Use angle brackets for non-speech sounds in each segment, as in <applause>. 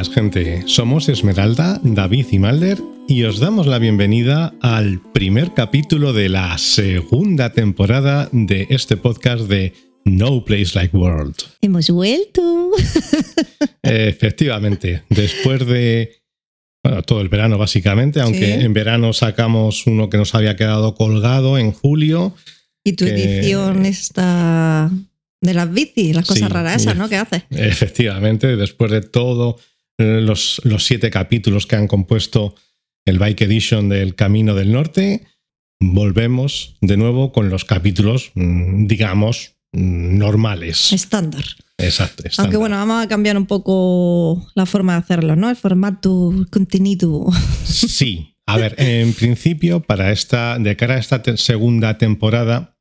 Buenas gente, somos Esmeralda, David y Malder y os damos la bienvenida al primer capítulo de la segunda temporada de este podcast de No Place Like World. Hemos vuelto. <laughs> Efectivamente, después de bueno, todo el verano básicamente, aunque Sí. en verano sacamos uno que nos había quedado colgado en julio. Y tu Que- edición está de las bicis, las cosas Sí, raras esas, ¿no? ¿Qué haces? Efectivamente, después de todo los, los siete capítulos que han compuesto el Bike Edition del Camino del Norte, volvemos de nuevo con los capítulos, mm, digamos, mm, normales. Estándar. Exacto. Aunque bueno, vamos a cambiar un poco la forma de hacerlo, ¿no? El formato, el contenido. Sí. A ver, en principio, para esta, de cara a esta segunda temporada,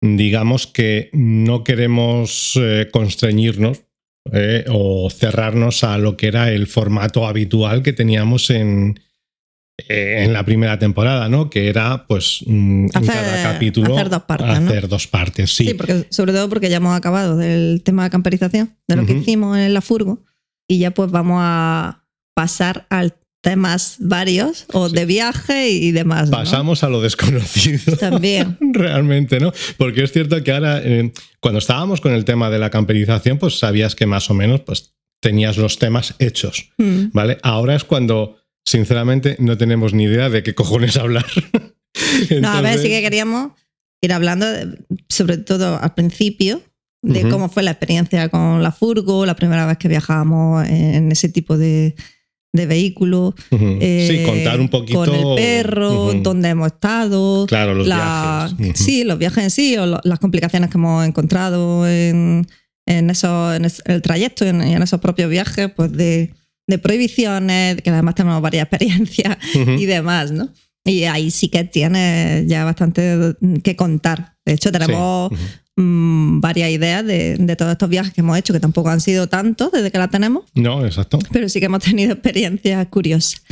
digamos que no queremos eh, constreñirnos eh, o cerrarnos a lo que era el formato habitual que teníamos en, eh, en la primera temporada, ¿no? Que era, pues, mm, en Hacer- cada capítulo hacer dos partes, ¿no? hacer dos partes, sí. Sí, porque, sobre todo porque ya hemos acabado del tema de camperización, de lo que hicimos en la furgo, y ya pues vamos a pasar al temas varios o de viaje y demás. ¿no? Pasamos a lo desconocido. También. <laughs> Realmente, ¿no? Porque es cierto que ahora, eh, cuando estábamos con el tema de la camperización, pues sabías que más o menos pues, tenías los temas hechos, Mm. ¿vale? Ahora es cuando, sinceramente, no tenemos ni idea de qué cojones hablar. <laughs> No, a ver, sí que queríamos ir hablando, de- sobre todo al principio, de cómo fue la experiencia con la furgo, la primera vez que viajábamos en ese tipo de, de vehículo. eh, sí, contar un poquito. Con el perro, ujú, dónde hemos estado. Claro, los la- viajes. Sí, los viajes en sí, o lo- las complicaciones que hemos encontrado en, en, eso, en el trayecto y en, esos propios viajes, pues de, de prohibiciones, que además tenemos varias <laughs> experiencias y demás, ¿no? Y ahí sí que tiene ya bastante que contar. De hecho, tenemos Sí, mm, varias ideas de, de todos estos viajes que hemos hecho, que tampoco han sido tantos desde que la tenemos, No, exacto. pero sí que hemos tenido <laughs> experiencias curiosas.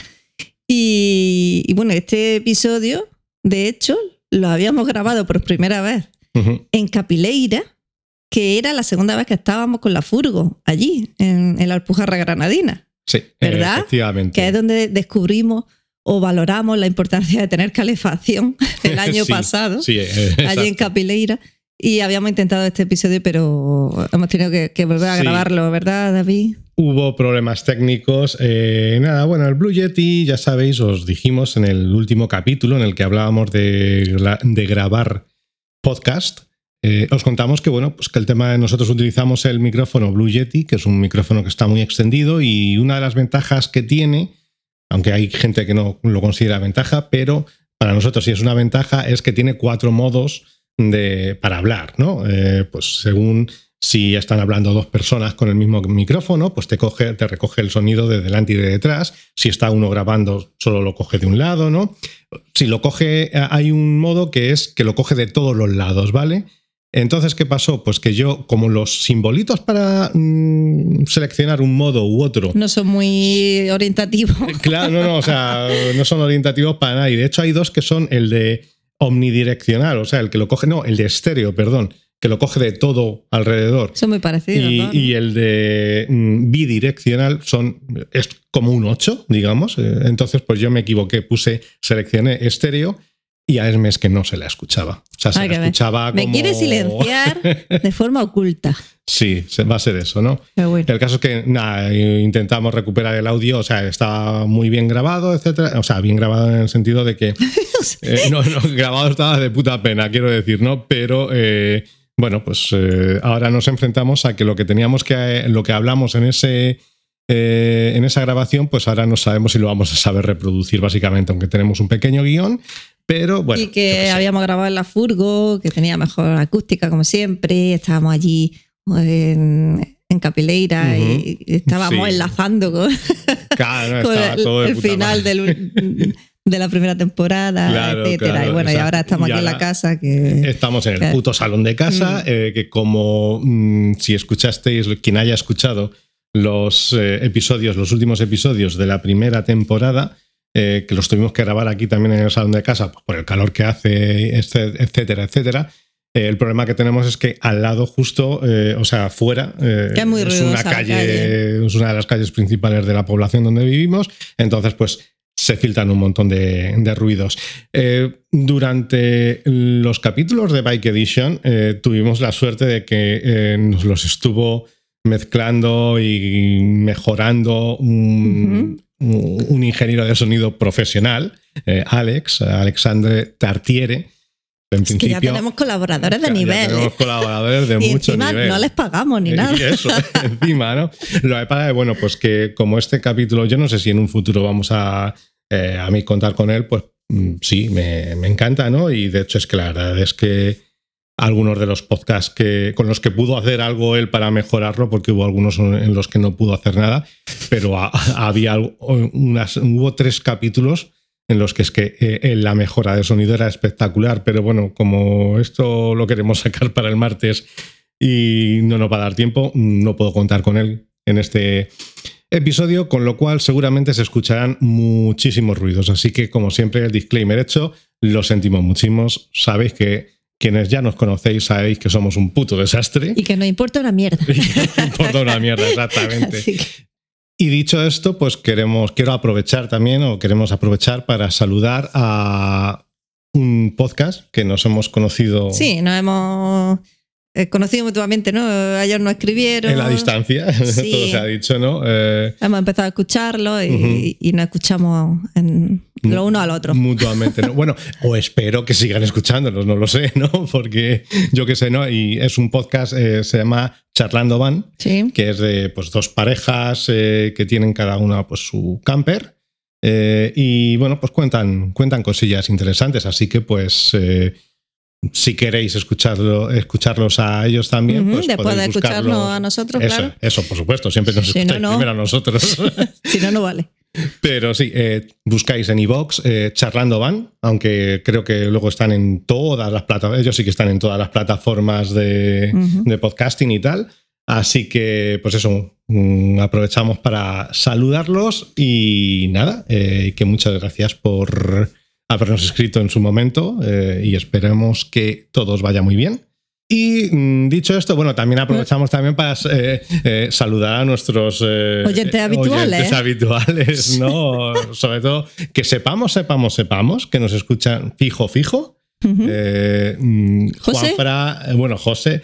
Y, y bueno, este episodio, de hecho, lo habíamos grabado por primera vez en Capileira, que era la segunda vez que estábamos con la furgo allí, en, en la Alpujarra Granadina, Sí, ¿Verdad? efectivamente. que es donde descubrimos o valoramos la importancia de tener calefacción <laughs> el <laughs> año Sí, pasado, Sí, eh, allí en. Capileira. Y habíamos intentado este episodio, pero hemos tenido que, que volver a Sí. grabarlo, ¿verdad, David? Hubo problemas técnicos. eh, nada, bueno, el Blue Yeti, ya sabéis, os dijimos en el último capítulo en el que hablábamos de grabar podcast. eh, os contamos que, bueno, pues que el tema de nosotros utilizamos el micrófono Blue Yeti, que es un micrófono que está muy extendido y una de las ventajas que tiene, aunque hay gente que no lo considera ventaja, pero para nosotros sí es una ventaja, es que tiene cuatro modos de, para hablar, ¿no? Eh, pues según si están hablando dos personas con el mismo micrófono, pues te, coge, te recoge el sonido de delante y de detrás. Si está uno grabando, solo lo coge de un lado, ¿no? Si lo coge, hay un modo que es que lo coge de todos los lados, ¿vale? Entonces, ¿qué pasó? Pues que yo, como los simbolitos para mm, seleccionar un modo u otro, No son muy orientativos. Claro, no, no, o sea, no son orientativos para nada. Y de hecho hay dos que son el de omnidireccional, o sea, el que lo coge, no, el de estéreo, perdón, que lo coge de todo alrededor. Son muy parecidos. Y, ¿no? y el de mm, bidireccional son, es como un 8, digamos. Eh, Entonces, pues yo me equivoqué, puse, seleccioné estéreo y a Esmes que no se la escuchaba. O sea, se Hay la escuchaba Me como- quiere silenciar de forma oculta. <laughs> Sí, va a ser eso, ¿no? Bueno. El caso es que nada, intentamos recuperar el audio, o sea, estaba muy bien grabado, etcétera. O sea, bien grabado en el sentido de que <laughs> eh, no, no, grabado estaba de puta pena, quiero decir, ¿no? Pero eh, bueno, pues eh, ahora nos enfrentamos a que lo que teníamos que, lo que hablamos en ese eh, en esa grabación, pues ahora no sabemos si lo vamos a saber reproducir, básicamente, aunque tenemos un pequeño guion. Pero bueno. y que habíamos grabado en la furgo, que tenía mejor acústica como siempre, estábamos allí en, en Capileira y estábamos Sí. enlazando con, Claro, <laughs> el, todo final del, de la primera temporada, Claro, etcétera. claro, y bueno, y ahora estamos Y aquí en la casa que... Estamos en el puto salón de casa, eh, que como mm, si escuchasteis, quien haya escuchado los eh, episodios, los últimos episodios de la primera temporada, eh, que los tuvimos que grabar aquí también en el salón de casa, pues, por el calor que hace, este- etcétera, etcétera. eh, el problema que tenemos es que al lado justo, eh, o sea, Que es una calle, calle. es una de las calles principales de la población donde vivimos, entonces pues se filtran un montón de, de ruidos. Eh, durante los capítulos de Bike Edition eh, tuvimos la suerte de que eh, nos los estuvo mezclando y mejorando un, un- ingeniero de sonido profesional, eh, Alex, Alexandre Tartiere. En Es que ya tenemos colaboradores de nivel. tenemos colaboradores de <laughs> y mucho encima nivel. no les pagamos ni Eh, nada. Y eso, <laughs> <laughs> encima, ¿no? Lo que pasa es, bueno, pues que como este capítulo, yo no sé si en un futuro vamos a, eh, a mí contar con él, pues mm, sí, me, me encanta, ¿no? Y de hecho es que la verdad es que algunos de los podcasts que, con los que pudo hacer algo él para mejorarlo, porque hubo algunos en los que no pudo hacer nada, pero ha- había unas, hubo tres capítulos en los que es que eh, la mejora de sonido era espectacular, pero bueno, como esto lo queremos sacar para el martes y no nos va a dar tiempo, no puedo contar con él en este episodio, con lo cual seguramente se escucharán muchísimos ruidos. Así que, como siempre, el disclaimer hecho, lo sentimos muchísimos. Sabéis que quienes ya nos conocéis sabéis que somos un puto desastre. Y que nos importa una mierda. <laughs> Importa una mierda, exactamente. Que- Y dicho esto, pues queremos, quiero aprovechar también, o queremos aprovechar para saludar a un podcast que nos hemos conocido sí, nos hemos eh, conocido mutuamente, ¿no? Ayer nos escribieron. en la distancia, <laughs> Sí. todo se ha dicho, ¿no? Eh, Hemos empezado a escucharlo y, Ujú. y nos escuchamos en lo uno al otro. Mutuamente, ¿no? Bueno, o espero que sigan escuchándonos, no lo sé, <laughs> ¿no? Porque yo qué sé, ¿no? Y es un podcast, eh, se llama Charlando Van, Sí. que es de pues, dos parejas eh, que tienen cada una pues, su camper. eh, y bueno, pues cuentan, cuentan cosillas interesantes. Así que, pues, eh, si queréis escucharlo, escucharlos a ellos también, Ujú, pues Después de escucharnos a nosotros, Eso, claro. eso, por supuesto, siempre nos Si no, escucháis no. primero a nosotros. <laughs> Si no, no vale. Pero sí, eh, buscáis en iVox Charlando Van, aunque creo que luego están en todas las plataformas, ellos sí que están en todas las plataformas de podcasting y tal. Así que, pues eso, mm, aprovechamos para saludarlos y nada, eh, que muchas gracias por habernos escrito en su momento eh, y esperemos que todos vaya muy bien. Y mm, dicho esto, bueno, también aprovechamos también para eh, eh, saludar a nuestros eh, Oyentes habituales. oyentes habituales, ¿no? Sobre todo que sepamos, sepamos, sepamos que nos escuchan fijo, fijo. Ujú. Eh, mm, ¿José? Juanfra, eh, bueno, José,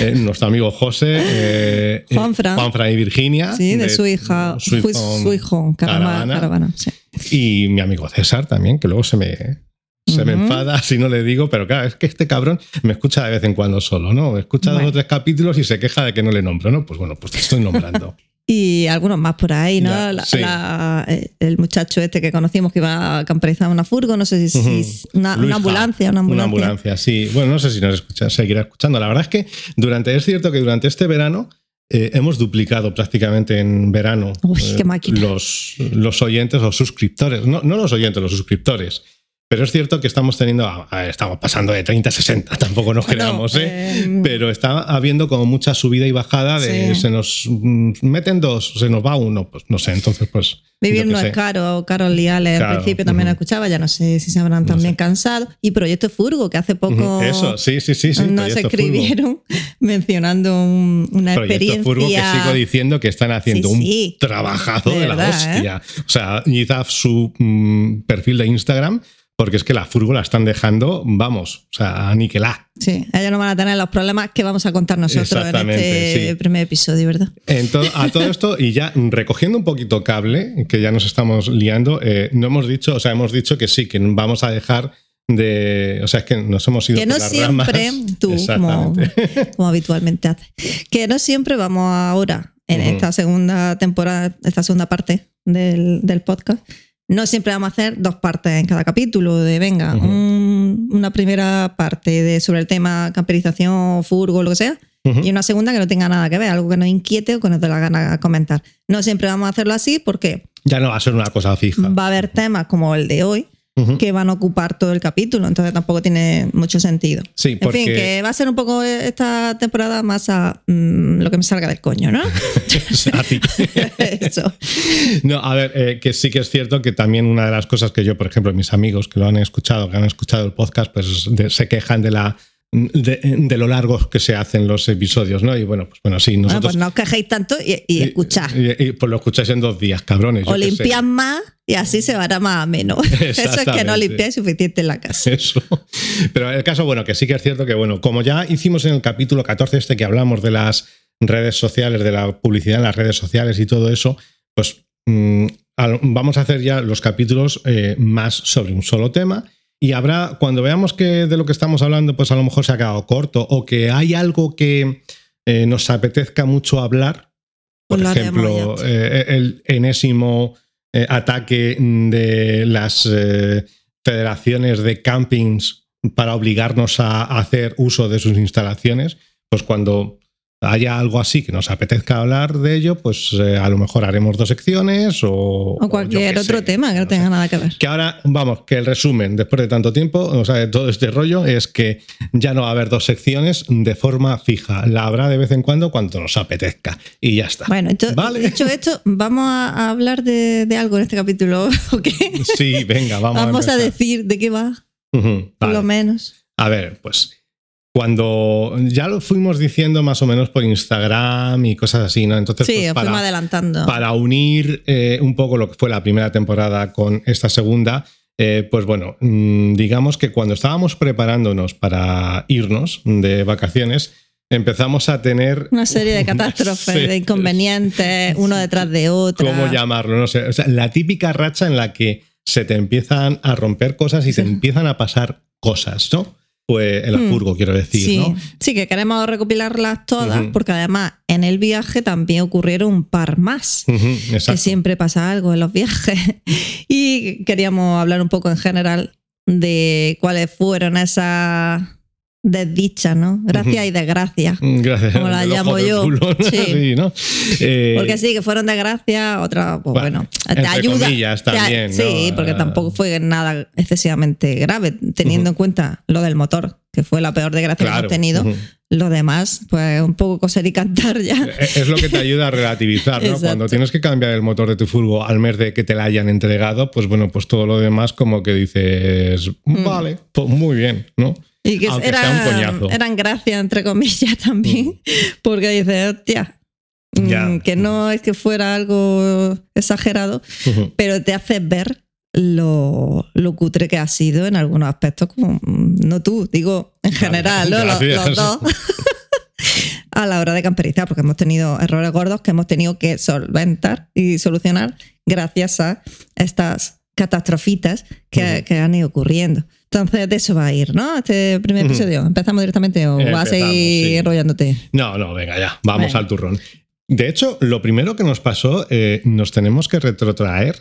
eh, nuestro amigo José, Juanfra. Juanfra y Virginia. sí, de, su hija, su, hijo. Caravana. Caravana, sí. Y mi amigo César también, que luego se me, se me enfada si no le digo, pero claro, es que este cabrón me escucha de vez en cuando solo, ¿no? Escucha dos Bueno. o tres capítulos y se queja de que no le nombro, ¿no? Pues bueno, pues te estoy nombrando. <laughs> Y algunos más por ahí, ¿no? Ya, La- sí. la- eh, el muchacho este que conocimos que iba a camperizar una furgo, no sé si, si es una, ambulancia, una ambulancia. Una ambulancia, sí. Bueno, no sé si nos escucha, seguirá escuchando. La verdad es que durante, es cierto que durante este verano eh, hemos duplicado prácticamente en verano Uy, eh, los, los oyentes, los suscriptores. No, no los oyentes, los suscriptores. Pero es cierto que estamos teniendo, estamos pasando de 30 a 60, <laughs> tampoco nos creamos, ¿eh? eh, Pero está habiendo como mucha subida y bajada de Sí. se nos mm, meten dos, se nos va uno, pues no sé, entonces pues... Vivir no sé. es caro. Carol Liales Claro, al principio también ujú. escuchaba, ya no sé si se habrán también cansado. Y Proyecto Furgo, que hace poco Eso, sí, sí, sí. sí nos Furgo. escribieron <laughs> mencionando un- una Proyecto experiencia. Furgo que sigo diciendo que están haciendo Sí, un trabajazo De de, la verdad, ¿eh? hostia. O sea, a su mm, perfil de Instagram porque es que la Furgo la están dejando, vamos, o sea, aniquilar. Sí, ellos no van a tener los problemas que vamos a contar nosotros en este sí. primer episodio, ¿verdad? En to- a todo esto, y ya recogiendo un poquito cable, que ya nos estamos liando, eh, no hemos dicho, o sea, hemos dicho que sí, que vamos a dejar de. O sea, es que nos hemos ido Que por no las siempre, ramas. tú, <laughs> como, habitualmente haces, que no siempre vamos ahora, en esta segunda temporada, esta segunda parte del, del podcast, no siempre vamos a hacer dos partes en cada capítulo, de venga, un- una primera parte de, sobre el tema camperización, furgo, lo que sea, y una segunda que no tenga nada que ver, algo que nos inquiete o que nos dé la gana comentar. No siempre vamos a hacerlo así porque Ya no va a ser una cosa fija. va a haber temas como el de hoy, Que van a ocupar todo el capítulo, entonces tampoco tiene mucho sentido. Sí, En porque fin, que va a ser un poco esta temporada más a mm, lo que me salga del coño, ¿no? <laughs> a ti. <laughs> Eso. No, a ver, eh, que sí que es cierto que también una de las cosas que yo, por ejemplo, mis amigos que lo han escuchado, que han escuchado el podcast, pues de- se quejan de la de, de lo largos que se hacen los episodios, ¿no? Y bueno, pues bueno, sí, Bueno, nosotros. pues no os quejéis tanto y, y escuchad. Y, y, pues lo escucháis en dos días, cabrones. O limpiad más y así se hará más ameno. <laughs> Eso es que no limpiáis suficiente en la casa. Eso. Pero el caso, bueno, que sí que es cierto que, bueno, como ya hicimos en el capítulo 14 este que hablamos de las redes sociales, de la publicidad en las redes sociales y todo eso, pues mm, vamos a hacer ya los capítulos eh, más sobre un solo tema. Y habrá, cuando veamos que de lo que estamos hablando, pues a lo mejor se ha quedado corto o que hay algo que eh, nos apetezca mucho hablar, por ejemplo, eh, el enésimo eh, ataque de las federaciones de campings para obligarnos a hacer uso de sus instalaciones, pues cuando haya algo así que nos apetezca hablar de ello, pues eh, a lo mejor haremos dos secciones o, O cualquier otro sé, tema que no tenga sé. nada que ver. Que ahora, vamos, que el resumen, después de tanto tiempo, o sea, de todo este rollo, es que ya no va a haber dos secciones de forma fija. La habrá de vez en cuando cuando nos apetezca. Y ya está. Bueno, ento- Vale. dicho esto, vamos a, hablar de, de algo en este capítulo. <laughs> Sí, venga, vamos, Vamos a decir de qué va, por vale. lo menos. A ver, pues cuando ya lo fuimos diciendo más o menos por Instagram y cosas así, ¿no? Entonces, Sí, pues, para, adelantando. para unir eh, un poco lo que fue la primera temporada con esta segunda, eh, pues bueno, mm, digamos que cuando estábamos preparándonos para irnos de vacaciones, empezamos a tener Una serie de <laughs> catástrofes, de inconvenientes, uno detrás de otro. ¿Cómo llamarlo? No sé. O sea, la típica racha en la que se te empiezan a romper cosas y Sí. empiezan a pasar cosas, ¿no? Pues el Hmm. furgo, quiero decir, Sí, ¿no? sí, que queremos recopilarlas todas, porque además en el viaje también ocurrieron un par más. Ujú, Que siempre pasa algo en los viajes. <laughs> Y queríamos hablar un poco en general de cuáles fueron esas desdichas, ¿no? Gracias y desgracias. Gracias. como la llamo yo. culo, ¿no? Sí. Sí, ¿no? Eh, Porque sí, que fueron desgracias, otras, pues Bueno, bueno, te ayuda. comillas te- también, Sí, ¿no? porque tampoco fue nada excesivamente grave, teniendo en cuenta lo del motor, que fue la peor desgracia que claro. hemos tenido. Ujú. Lo demás, pues un poco coser y cantar ya. Es es lo que te ayuda a relativizar, ¿no? <laughs> Cuando tienes que cambiar el motor de tu furgo al mes de que te la hayan entregado, pues bueno, pues todo lo demás como que dices, Mm. vale, pues muy bien, ¿no? Y que Aunque eran, gracias, entre comillas, <laughs> también, porque dices, hostia, mm, que no es que fuera algo exagerado, pero te hace ver lo, lo cutre que ha sido en algunos aspectos, como mm, no tú, digo en general, ¿no? Los, dos. <laughs> a la hora de camperizar, porque hemos tenido errores gordos que hemos tenido que solventar y solucionar gracias a estas catastrofitas que, que han ido ocurriendo. Entonces, <laughs> de eso va a ir, ¿no? Este primer episodio. ¿Empezamos directamente o vas a seguir sí. enrollándote? No, no, venga, ya, vamos al turrón. De hecho, lo primero que nos pasó, eh, nos tenemos que retrotraer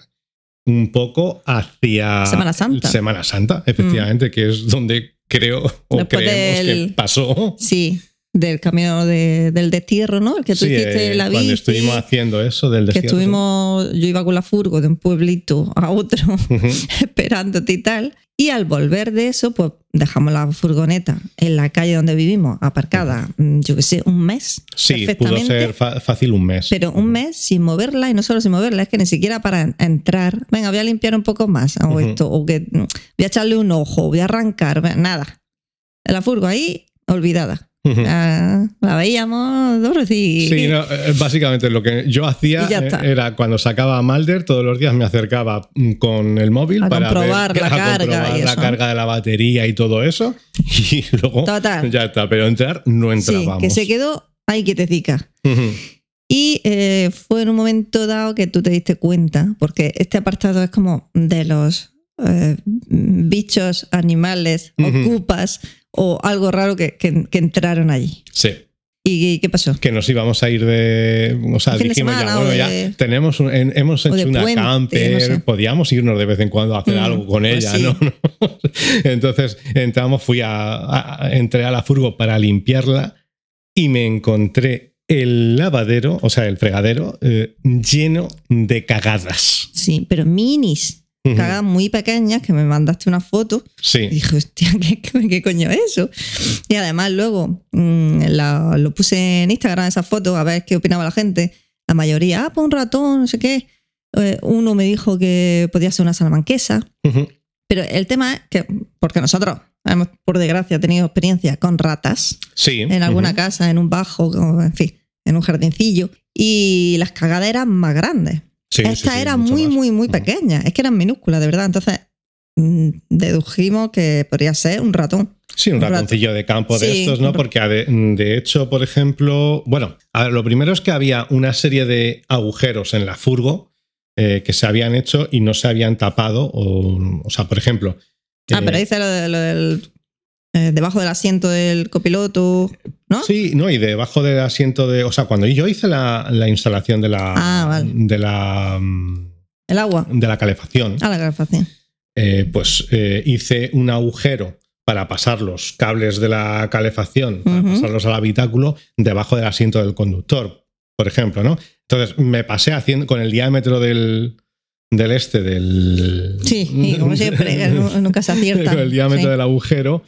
un poco hacia Semana Santa. Mm. Semana Santa, efectivamente, que es donde creo o Después creemos del- que pasó. Sí, del camino de- del destierro, ¿no? El que tú Sí, hiciste eh, la cuando bici. estuvimos haciendo eso del que desierto. estuvimos, yo iba con la furgo de un pueblito a otro <laughs> esperándote y tal. Y al volver de eso, pues dejamos la furgoneta en la calle donde vivimos, aparcada, mm, yo qué sé, un mes. Sí, pudo ser fácil un mes. Pero un mes sin moverla, y no solo sin moverla, es que ni siquiera para en- entrar, venga, voy a limpiar un poco más, o esto, o que mm, voy a echarle un ojo, voy a arrancar, nada. La furgo ahí, olvidada. Ujú. <laughs> Ah, la veíamos, Dorothy. Sí, no, eh, básicamente lo que yo hacía eh, era cuando sacaba a Malder, todos los días me acercaba mm, con el móvil A para comprobar ver, la <laughs> a carga comprobar y la eso. carga de la batería y todo eso. <laughs> Y luego Total. ya está, pero entrar no Sí, entrábamos. que se quedó ahí quietecica. Ujú. Y eh, fue en un momento dado que tú te diste cuenta, porque este apartado es como de los eh, bichos, animales, Ujú. ocupas o algo raro que, que- que entraron allí. Sí. ¿Y qué pasó? Que nos íbamos a ir de. O sea, dijimos semana ya, bueno, de- ya tenemos un- hemos hecho una puente, camper, no sé. podíamos irnos de vez en cuando a hacer Mm, algo con pues ella, sí. ¿no? ¿no? <laughs> Entonces entramos, fui a, a- entré a la furgo para limpiarla y me encontré el lavadero, o sea, el fregadero, eh, lleno de cagadas. Sí, pero minis. Ujú. cagadas muy pequeñas que me mandaste una foto y Sí. dije, hostia, <laughs> ¿qué, qué coño es eso? Y además luego mm, la- lo puse en Instagram esa foto a ver qué opinaba la gente. La mayoría, ah, pues un ratón, no sé qué. Eh, uno me dijo que podía ser una salamanquesa. Ujú. Pero el tema es que, porque nosotros hemos, por desgracia, tenido experiencia con ratas Sí. en alguna casa, en un bajo, en fin, en un jardincillo, y las cagadas eran más grandes. Sí, Esta sí, era muy, más. muy, muy Ujú. pequeña. Es que eran minúsculas, de verdad. Entonces, mm, dedujimos que podría ser un ratón. Sí, un Un rato. ratoncillo de campo de Sí, estos, ¿no? Porque de, de hecho, por ejemplo, bueno, a ver, lo primero es que había una serie de agujeros en la furgo eh, que se habían hecho y no se habían tapado. O, o sea, por ejemplo. Ah, eh, pero dice lo, de- lo del. Eh, debajo del asiento del copiloto, ¿no? Sí, no, y debajo del asiento de. O sea, cuando yo hice la, la instalación de la. Ah, vale. De la. mm, El agua. De la calefacción, Ah, la calefacción. eh, pues eh, hice un agujero para pasar los cables de la calefacción, para pasarlos al habitáculo, debajo del asiento del conductor, por ejemplo, ¿no? Entonces me pasé haciendo con el diámetro del, del este, del. Sí, y como siempre, nunca se acierta. <laughs> con el diámetro Sí. del agujero.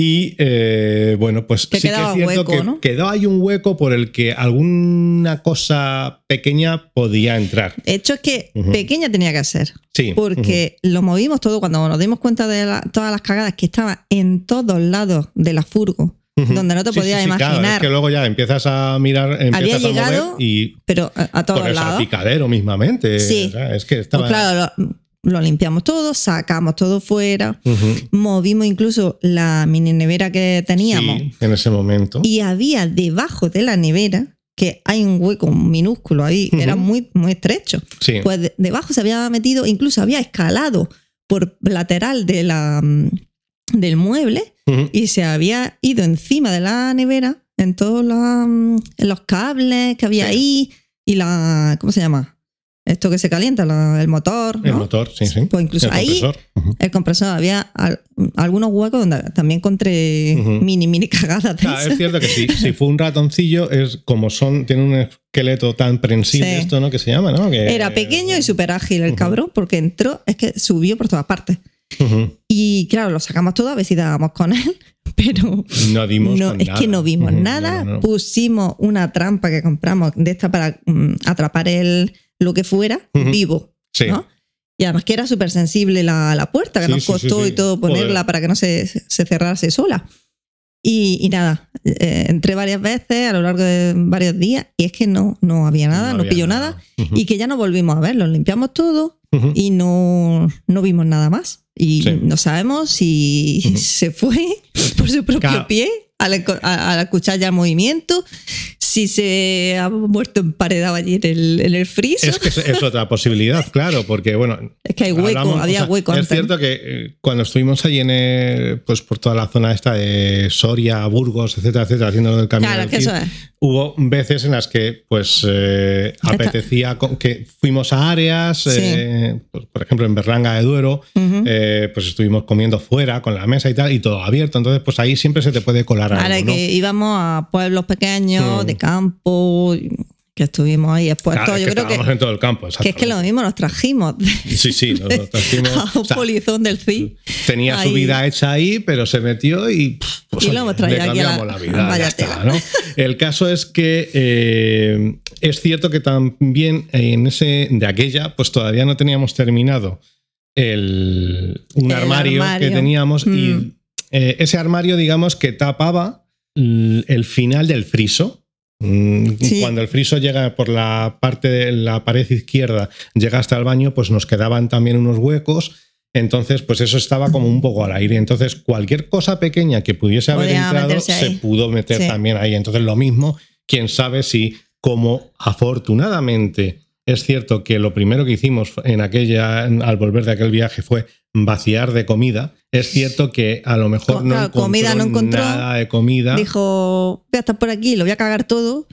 Y eh, bueno, pues Que sí que es cierto hueco, que ¿no? quedó ahí un hueco por el que alguna cosa pequeña podía entrar. De hecho, es que pequeña tenía que ser. Sí. Porque lo movimos todo cuando nos dimos cuenta de la- todas las cagadas que estaban en todos lados de la furgo, donde no te Sí, podías sí, sí, claro, imaginar. es que luego ya empiezas a mirar, empiezas a llegado mover y pero a, a todos por el lados. salpicadero mismamente. Sí. O sea, es que estaba. Pues claro, lo, lo limpiamos todo, sacamos todo fuera, movimos incluso la mini nevera que teníamos Sí, en ese momento. y había debajo de la nevera que hay un hueco minúsculo ahí, era muy, muy estrecho. sí. Pues de- debajo se había metido, incluso había escalado por lateral de la, mm, del mueble y se había ido encima de la nevera en todos mm, en los cables que había Sí. ahí y la. ¿Cómo se llama? Esto que se calienta, la- el motor. El ¿no? motor, sí, sí. Pues incluso El ahí, compresor. El compresor, había al- algunos huecos donde también encontré mini, mini <laughs> cagadas. de Ah, es cierto que sí, si fue un ratoncillo, es como son, tiene un esqueleto tan prensible, Sí. esto, ¿no? Que se llama, ¿no? Que- Era pequeño y súper ágil el Ujú. cabrón, porque entró, es que subió por todas partes. Y claro, lo sacamos todo a ver si dábamos con él, <laughs> pero No dimos no, con es nada. que no vimos nada. no, no, no. Pusimos una trampa que compramos de esta para mm, atrapar el, lo que fuera vivo, Sí. Y además que era súper sensible la, la puerta, que Sí, nos costó sí. y todo ponerla Joder. para que no se, se cerrase sola. Y, y nada, eh, entré varias veces a lo largo de varios días y es que no, no había nada, no, había pilló nada. Y que ya no volvimos a verlo, limpiamos todo y no, no vimos nada más. Y Sí. no sabemos si <laughs> se fue por su propio Claro. pie al, al escuchar ya el movimiento, si se ha muerto emparedado allí en el, en el freezer. Es que es, es otra posibilidad, <laughs> claro, porque bueno. Es que hay hueco, hablamos- había o sea, hueco Es cierto que eh, cuando estuvimos allí en pues por toda la zona esta de Soria, Burgos, etcétera, etcétera, haciendo del camino. Claro, del que eso es. Hubo veces en las que, pues, eh, apetecía que fuimos a áreas, Sí. eh, pues, por ejemplo, en Berlanga de Duero, eh, pues estuvimos comiendo fuera con la mesa y tal, y todo abierto. Entonces, pues ahí siempre se te puede colar Ahora algo, que íbamos a pueblos pequeños, Mm. de campo, que estuvimos ahí expuestos. Claro, es Yo que creo que, estábamos en todo el campo. que es que lo mismo nos trajimos Sí, sí, nos <laughs> trajimos. a un O sea, polizón del CI. tenía su Ahí. vida hecha ahí, pero se metió y, pues, Y lo hemos traído le aquí a la- cambiamos la, vida. ya está. ¿no? <laughs> El caso es que eh, es cierto que también en ese de aquella, pues todavía no teníamos terminado el, un El armario, armario. que teníamos Mm. y eh, ese armario, digamos, que tapaba el final del friso. Mm, Sí. Cuando el friso llega por la parte de la pared izquierda, llega hasta el baño, pues nos quedaban también unos huecos. Entonces, pues eso estaba como un poco al aire. Entonces, cualquier cosa pequeña que pudiese haber Podía entrado se pudo meter Sí. también ahí. Entonces, lo mismo, quién sabe si, como afortunadamente es cierto que lo primero que hicimos en aquella, al volver de aquel viaje fue vaciar de comida. Es cierto que a lo mejor no, claro, encontró comida no encontró. nada de comida. Dijo, voy a estar por aquí, lo voy a cagar todo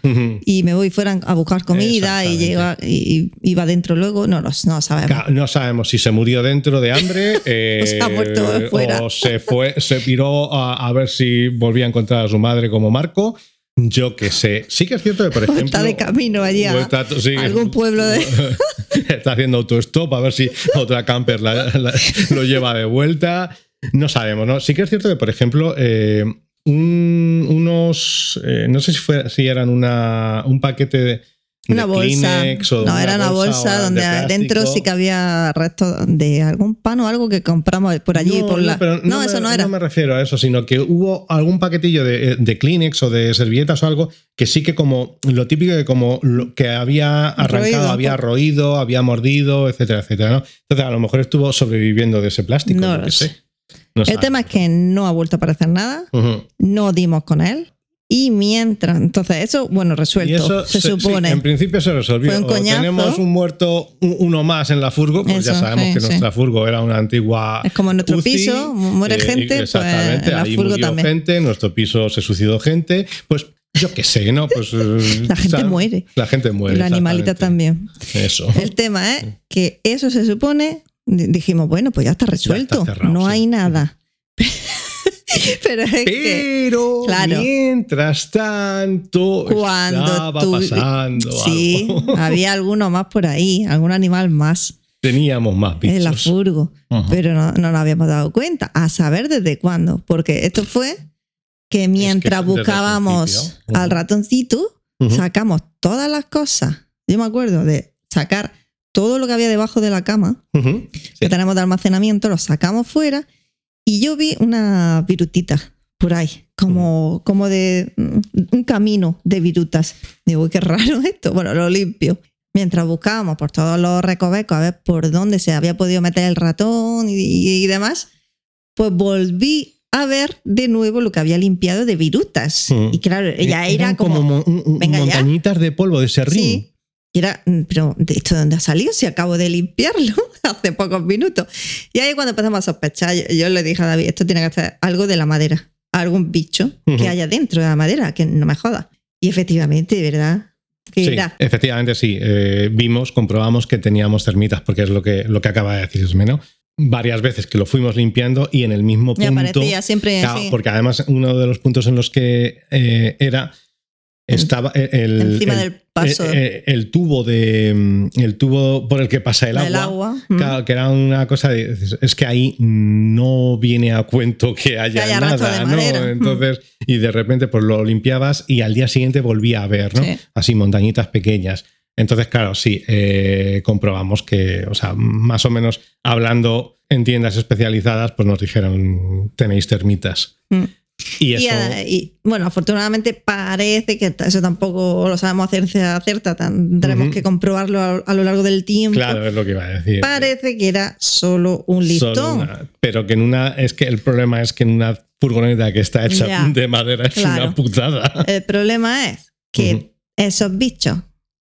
y me voy fuera a buscar comida y, llega, y dentro luego. No, no, no sabemos. No sabemos si se murió dentro de hambre eh, <laughs> O se ha muerto fuera. o se fue, se piró a, a ver si volvía a encontrar a su madre como Marco. Yo que sé. Sí que es cierto que, por ejemplo. Está de camino allí a, Está- sí, a algún pueblo de. <laughs> Está haciendo autostop a ver si otra camper la- la- lo lleva de vuelta. No sabemos, ¿no? Sí que es cierto que, por ejemplo, eh, un- unos. eh, no sé si, fue, si eran una, un paquete de. Una bolsa. Kleenex o No, era una bolsa donde de adentro sí que había restos de algún pan o algo que compramos por allí. No, por no, la... pero no, me- eso no era. No me refiero a eso, sino que hubo algún paquetillo de, de Kleenex o de servilletas o algo que sí que como lo típico de como lo que había arrancado, Roído había poco. roído, había mordido, etcétera, etcétera. ¿no? Entonces a lo mejor estuvo sobreviviendo de ese plástico. No lo sé. sé. No El tema es que no ha vuelto a aparecer nada, no dimos con él. Y mientras, entonces eso, bueno, resuelto, eso se, supone. en principio se resolvió. Fue un O coñazo. tenemos un muerto, un- uno más en la furgo, pues ya sabemos sí, que sí. nuestra furgo era una antigua. es como en nuestro UCI, piso, muere eh, gente, pues exactamente, en la ahí furgo murió también. gente, en nuestro piso se suicidó gente, pues yo qué sé, ¿no? Pues <laughs> eh, La gente muere. La gente muere. y los exactamente. también. Eso. El tema es que eso se supone, di- dijimos, bueno, pues ya está resuelto, cerrado, no hay nada. <laughs> <laughs> Pero es que Claro. mientras tanto cuando estaba tú- pasando sí, algo. <laughs> había alguno más por ahí, algún animal más Teníamos más bichos. en la furgo, pero no, no nos habíamos dado cuenta, a saber desde cuándo, porque esto fue que mientras buscábamos al ratoncito, sacamos todas las cosas. Yo me acuerdo de sacar todo lo que había debajo de la cama, que tenemos de almacenamiento, lo sacamos fuera y yo vi una virutita por ahí, como, como de mm, un camino de virutas. Digo, "Uy, qué raro <laughs> esto. Bueno, lo limpio. Mientras buscábamos por todos los recovecos a ver por dónde se había podido meter el ratón y, y demás, pues volví a ver de nuevo lo que había limpiado de virutas. Mm. Y claro, ella Eran era como... mo- un- un- venga ya. montañitas de polvo de serrín. Sí. Y era, mm, pero ¿de esto de dónde ha salido? Si acabo de limpiarlo <laughs> hace pocos minutos. Y ahí cuando empezamos a sospechar, yo, yo le dije a David, esto tiene que ser algo de la madera, algún bicho Ujú. que haya dentro de la madera, que no me joda. Y efectivamente, ¿verdad? Que Sí, era. efectivamente sí. Eh, vimos, comprobamos que teníamos termitas, porque es lo que, lo que acaba de decirme, ¿no? Varias veces que lo fuimos limpiando y en el mismo Me punto. aparecía siempre Claro, así. Porque además uno de los puntos en los que eh, era estaba el, el- Encima el- del paso eh, eh, el tubo de mm, el tubo por el que pasa el agua. agua. Claro, que era una cosa de, es que ahí no viene a cuento que haya, nada, de ¿no? madera. Entonces, y de repente pues lo limpiabas y al día siguiente volvía a ver, ¿no? Sí. Así montañitas pequeñas. Entonces, claro, sí, eh, comprobamos que, o sea, más o menos hablando en tiendas especializadas, pues nos dijeron, tenéis termitas. Mm. Y Y, eso... eh, y, bueno, afortunadamente parece que eso tampoco lo sabemos a ciencia cierta, tendremos Ujú. que comprobarlo a, a lo largo del tiempo. Claro, es lo que iba a decir. Parece que era solo un Solo listón. una- pero que en una. Es que el problema es que en una furgoneta que está hecha Ya. de madera es Claro. una putada. El problema es que Ujú. esos bichos,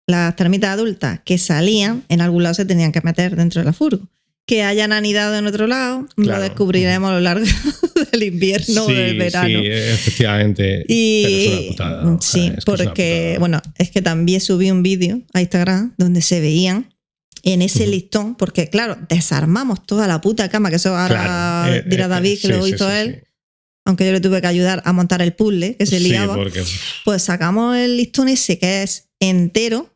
las termitas adultas que salían, en algún lado se tenían que meter dentro de la furgo. Que hayan anidado en otro lado, Claro. lo descubriremos a lo largo <laughs> del invierno o sí, del verano. sí, efectivamente. Y Pero es una putada, ¿no? O sea, sí, es es porque, bueno, es que también subí un vídeo a Instagram donde se veían en ese listón, porque claro, desarmamos toda la puta cama, que eso ahora Claro, eh, dirá eh, David que sí, lo sí, hizo sí, él, sí. aunque yo le tuve que ayudar a montar el puzzle que se Sí, liaba. porque- Pues sacamos el listón ese que es entero,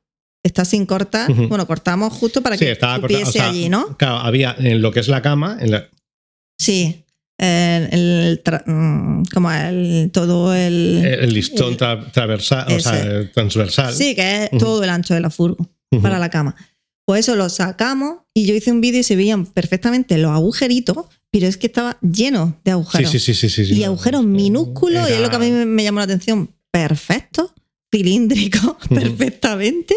está sin cortar. Bueno, cortamos justo para sí, que o sea, allí, ¿no? Claro, había en lo que es la cama, en la- Sí. El, el tra- mm, como el todo el, el listón el- tra- transversal, o sea, transversal. sí, que es todo el ancho de la furgo para la cama. Pues eso lo sacamos y yo hice un vídeo y se veían perfectamente los agujeritos, pero es que estaba lleno de agujeros. sí, sí, sí, sí, sí, y agujeros minúsculos, y es lo que a mí me llamó la atención. Perfecto, cilíndrico, <laughs> perfectamente.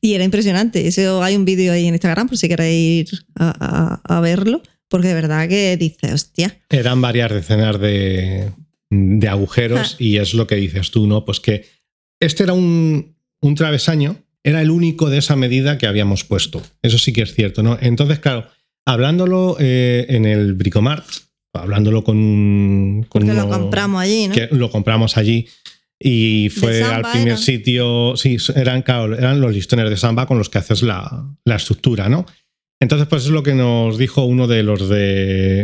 Y era impresionante. Eso hay un vídeo ahí en Instagram por si queréis ir a, a- a verlo, porque de verdad que dices, hostia. Eran varias decenas de, de agujeros Ah. y es lo que dices tú, ¿no? Pues que este era un, un travesaño, era el único de esa medida que habíamos puesto. Eso sí que es cierto, ¿no? Entonces, claro, hablándolo eh, en el Bricomart, hablándolo con. Con Porque lo compramos allí, ¿no? Que lo compramos allí y fue al primer eran. sitio, sí, eran, eran los listones de samba con los que haces la, la estructura, ¿no? Entonces, pues es lo que nos dijo uno de los de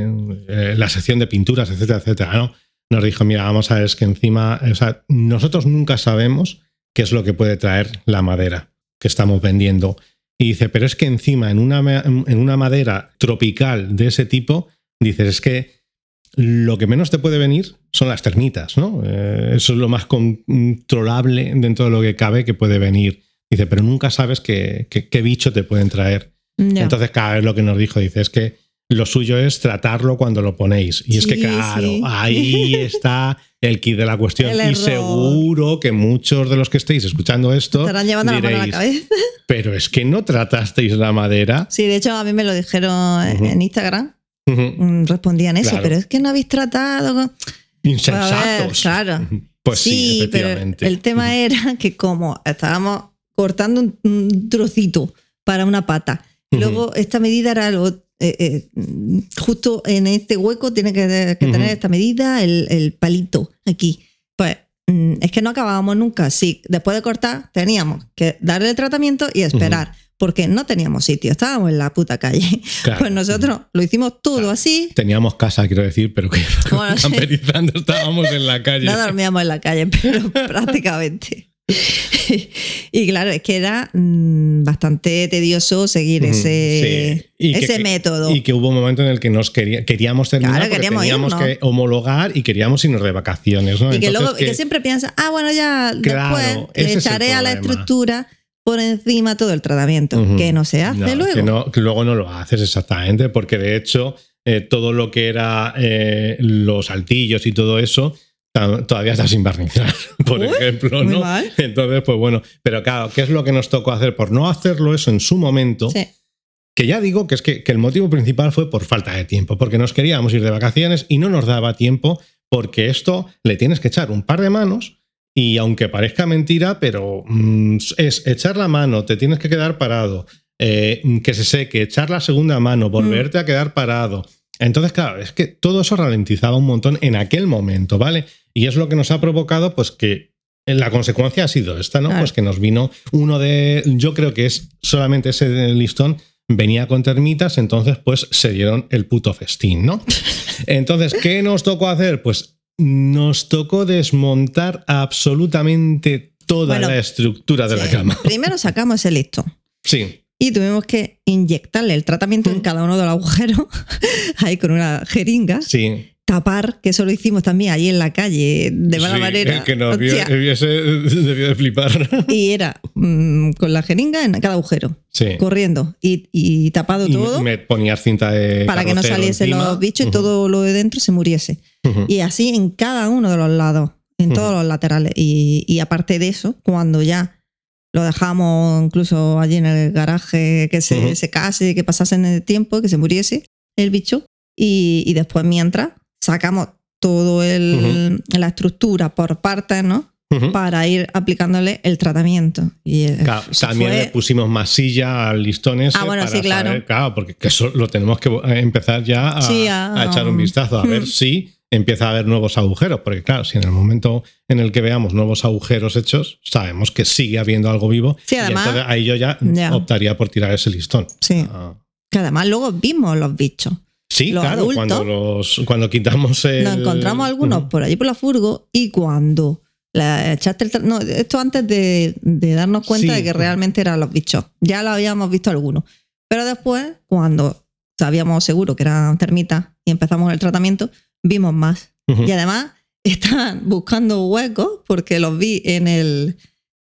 eh, la sección de pinturas, etcétera, etcétera, ¿no? nos dijo, mira, vamos a ver, es que encima, o sea, nosotros nunca sabemos qué es lo que puede traer la madera que estamos vendiendo. Y dice, pero es que encima en una, en una madera tropical de ese tipo, dices, es que lo que menos te puede venir son las termitas, ¿no? Eh, eso es lo más controlable dentro de lo que cabe que puede venir. Dice, pero nunca sabes qué, qué, bicho te pueden traer. Entonces, cada vez lo que nos dijo, dice, es que lo suyo es tratarlo cuando lo ponéis. Y es que, claro, ahí <laughs> está el kit de la cuestión. y seguro que muchos de los que estéis escuchando esto. Estarán llevando la mano a la cabeza. <laughs> Pero es que no tratasteis la madera. Sí, de hecho, a mí me lo dijeron en Instagram Mm, respondían eso, pero es que no habéis tratado Insensatos. claro. <laughs> Pues sí, Pero el tema era que como estábamos cortando un trocito para una pata, luego esta medida era algo eh, eh, justo en este hueco tiene que, tener esta medida, el, palito aquí. Pues mm, es que no acabábamos nunca. Sí, después de cortar teníamos que darle el tratamiento y esperar porque no teníamos sitio, estábamos en la puta calle. pues nosotros lo hicimos todo así. Teníamos casa, quiero decir, pero que <laughs> bueno, <laughs> camperizando estábamos en la calle. No dormíamos en la calle, pero <laughs> prácticamente. y claro, es que era mm, bastante tedioso seguir ese, ese método. Y que hubo un momento en el que nos queríamos terminar porque teníamos que homologar y queríamos irnos de vacaciones. ¿no? Y que, luego, que, siempre piensa, ah, bueno, ya después le echaré a la estructura por encima todo el tratamiento, que no se hace luego. Que, luego no lo haces exactamente, porque de hecho eh, todo lo que era eh, los altillos y todo eso todavía está sin barnizar, <laughs> por ejemplo, ¿no? Entonces, pues bueno, pero claro, ¿qué es lo que nos tocó hacer? Por no hacerlo eso en su momento, que ya digo que es que, que el motivo principal fue por falta de tiempo, porque nos queríamos ir de vacaciones y no nos daba tiempo, porque esto le tienes que echar un par de manos y aunque parezca mentira, pero mm, es echar la mano, te tienes que quedar parado, eh, que se seque, echar la segunda mano, mm. volverte a quedar parado. Entonces, claro, es que todo eso ralentizaba un montón en aquel momento, ¿vale? Y es lo que nos ha provocado, pues que la consecuencia ha sido esta, ¿no? Pues que nos vino uno de, yo creo que es solamente ese listón, venía con termitas, entonces pues se dieron el puto festín, ¿no? <laughs> Entonces, ¿qué nos tocó hacer? Pues nos tocó desmontar absolutamente toda la estructura de la cama. <laughs> Primero sacamos el listón. Sí. Y tuvimos que inyectarle el tratamiento en cada uno de los agujeros, <laughs> ahí con una jeringa. Sí tapar, que eso lo hicimos también allí en la calle, de mala manera. El que nos vio, <laughs> debió de flipar. Y era mm, con la jeringa en cada agujero, corriendo y, tapado todo. Me ponía cinta de. Para que no saliesen los bichos y todo lo de dentro se muriese. Y así en cada uno de los lados, en todos los laterales. Y, aparte de eso, cuando ya lo dejamos incluso allí en el garaje, que se secase, que pasase en el tiempo, que se muriese el bicho. Y, y después, mientras, sacamos todo el, la estructura por partes, ¿no? Para ir aplicándole el tratamiento. Y también le pusimos masilla al listón ese. Ah, bueno, sí, claro. claro, porque eso lo tenemos que empezar ya a, echar un vistazo, a ver <laughs> si empieza a haber nuevos agujeros, porque claro, si en el momento en el que veamos nuevos agujeros hechos, sabemos que sigue habiendo algo vivo. Sí, además, y entonces ahí yo ya, optaría por tirar ese listón. Sí. Ah. Que además luego vimos los bichos. Sí, claro, cuando, los, cuando quitamos el... Nos encontramos algunos por allí por la furgo y cuando la echaste el... No, esto antes de, darnos cuenta de que realmente eran los bichos. Ya lo habíamos visto algunos. Pero después, cuando sabíamos seguro que eran termitas y empezamos el tratamiento, vimos más. Y además <laughs> estaban buscando huecos porque los vi en el,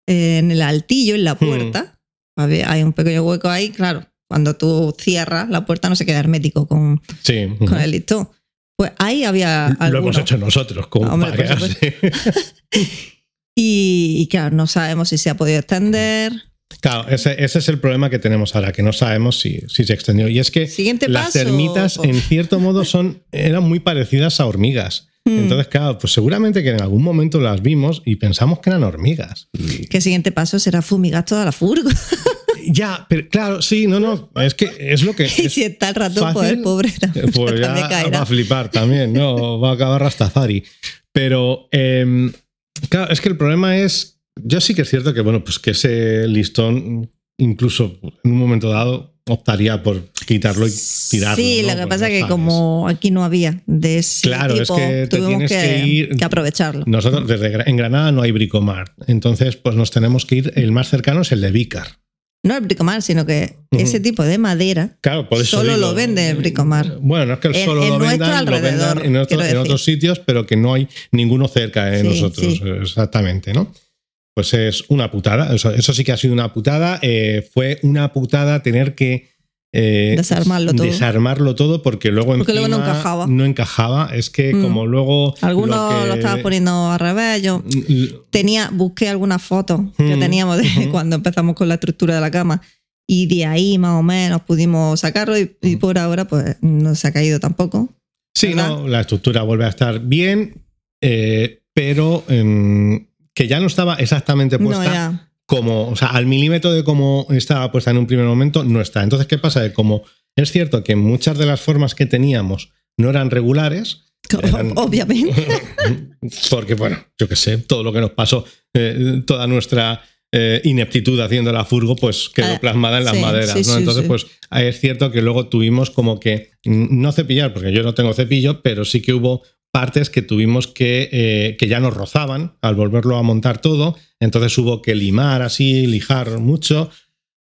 en el altillo, en la puerta. Hay un pequeño hueco ahí, claro cuando tú cierras la puerta no se queda hermético con, con el listón. Pues ahí había Lo hemos hecho nosotros, como <laughs> y, y, claro, no sabemos si se ha podido extender. Claro, ese, es el problema que tenemos ahora, que no sabemos si, si se extendió. Y es que las termitas, en cierto modo, son, eran muy parecidas a hormigas. Hmm. Entonces, claro, pues seguramente que en algún momento las vimos y pensamos que eran hormigas. ¿Qué siguiente paso será fumigar toda la furgo? <laughs> Ya, pero claro, sí, no, no, es que es lo que. <laughs> y si está el ratón, pues pobre. Pues ya <laughs> va a flipar también, ¿no? Va a acabar Rastafari. Pero, em, claro, es que el problema es. Yo sí que es cierto que, bueno, pues que ese listón, incluso en un momento dado, optaría por quitarlo y tirarlo. Sí, ¿no? lo que Pues pasa es que como aquí no había de ese Claro, es tipo, que te tuvimos tienes que, que ir- que aprovecharlo. Nosotros, desde en Granada no hay Bricomart. Entonces, pues nos tenemos que ir. El más cercano es el de Vicar. No el bricomar, sino que ese tipo de madera Claro, por eso Solo digo, lo vende el Bricomart. Bueno, no es que En- solo en lo vendan, lo vendan en, otro- otros sitios, pero que no hay ninguno cerca de Sí, nosotros. sí. Exactamente, ¿no? Pues es una putada. Eso, eso sí que ha sido una putada. Eh, fue una putada tener que eh, Desarmarlo todo. desarmarlo todo porque luego Porque luego no encajaba. no encajaba. Es que Mm. como luego Algunos que- lo, estaban poniendo al revés. Yo Mm, tenía, busqué algunas fotos que Mm, teníamos de cuando empezamos con la estructura de la cama. Y de ahí más o menos pudimos sacarlo y, y por ahora pues no se ha caído tampoco. Sí, ¿verdad? no, la estructura vuelve a estar bien, eh, pero em, que ya no estaba exactamente No, puesta ya. Como, o sea, al milímetro de cómo estaba puesta en un primer momento, no está. Entonces, ¿qué pasa? Que como es cierto que muchas de las formas que teníamos no eran regulares, eran- <laughs> Obviamente. <laughs> porque, bueno, yo qué sé, todo lo que nos pasó, eh, toda nuestra eh, ineptitud haciendo la furgo, pues quedó Ah, plasmada en las sí, maderas, sí, ¿no? sí, Entonces, pues es cierto que luego tuvimos como que, no cepillar, porque yo no tengo cepillo, pero sí que hubo partes que tuvimos que, eh, que ya nos rozaban al volverlo a montar todo, entonces hubo que limar así, lijar mucho.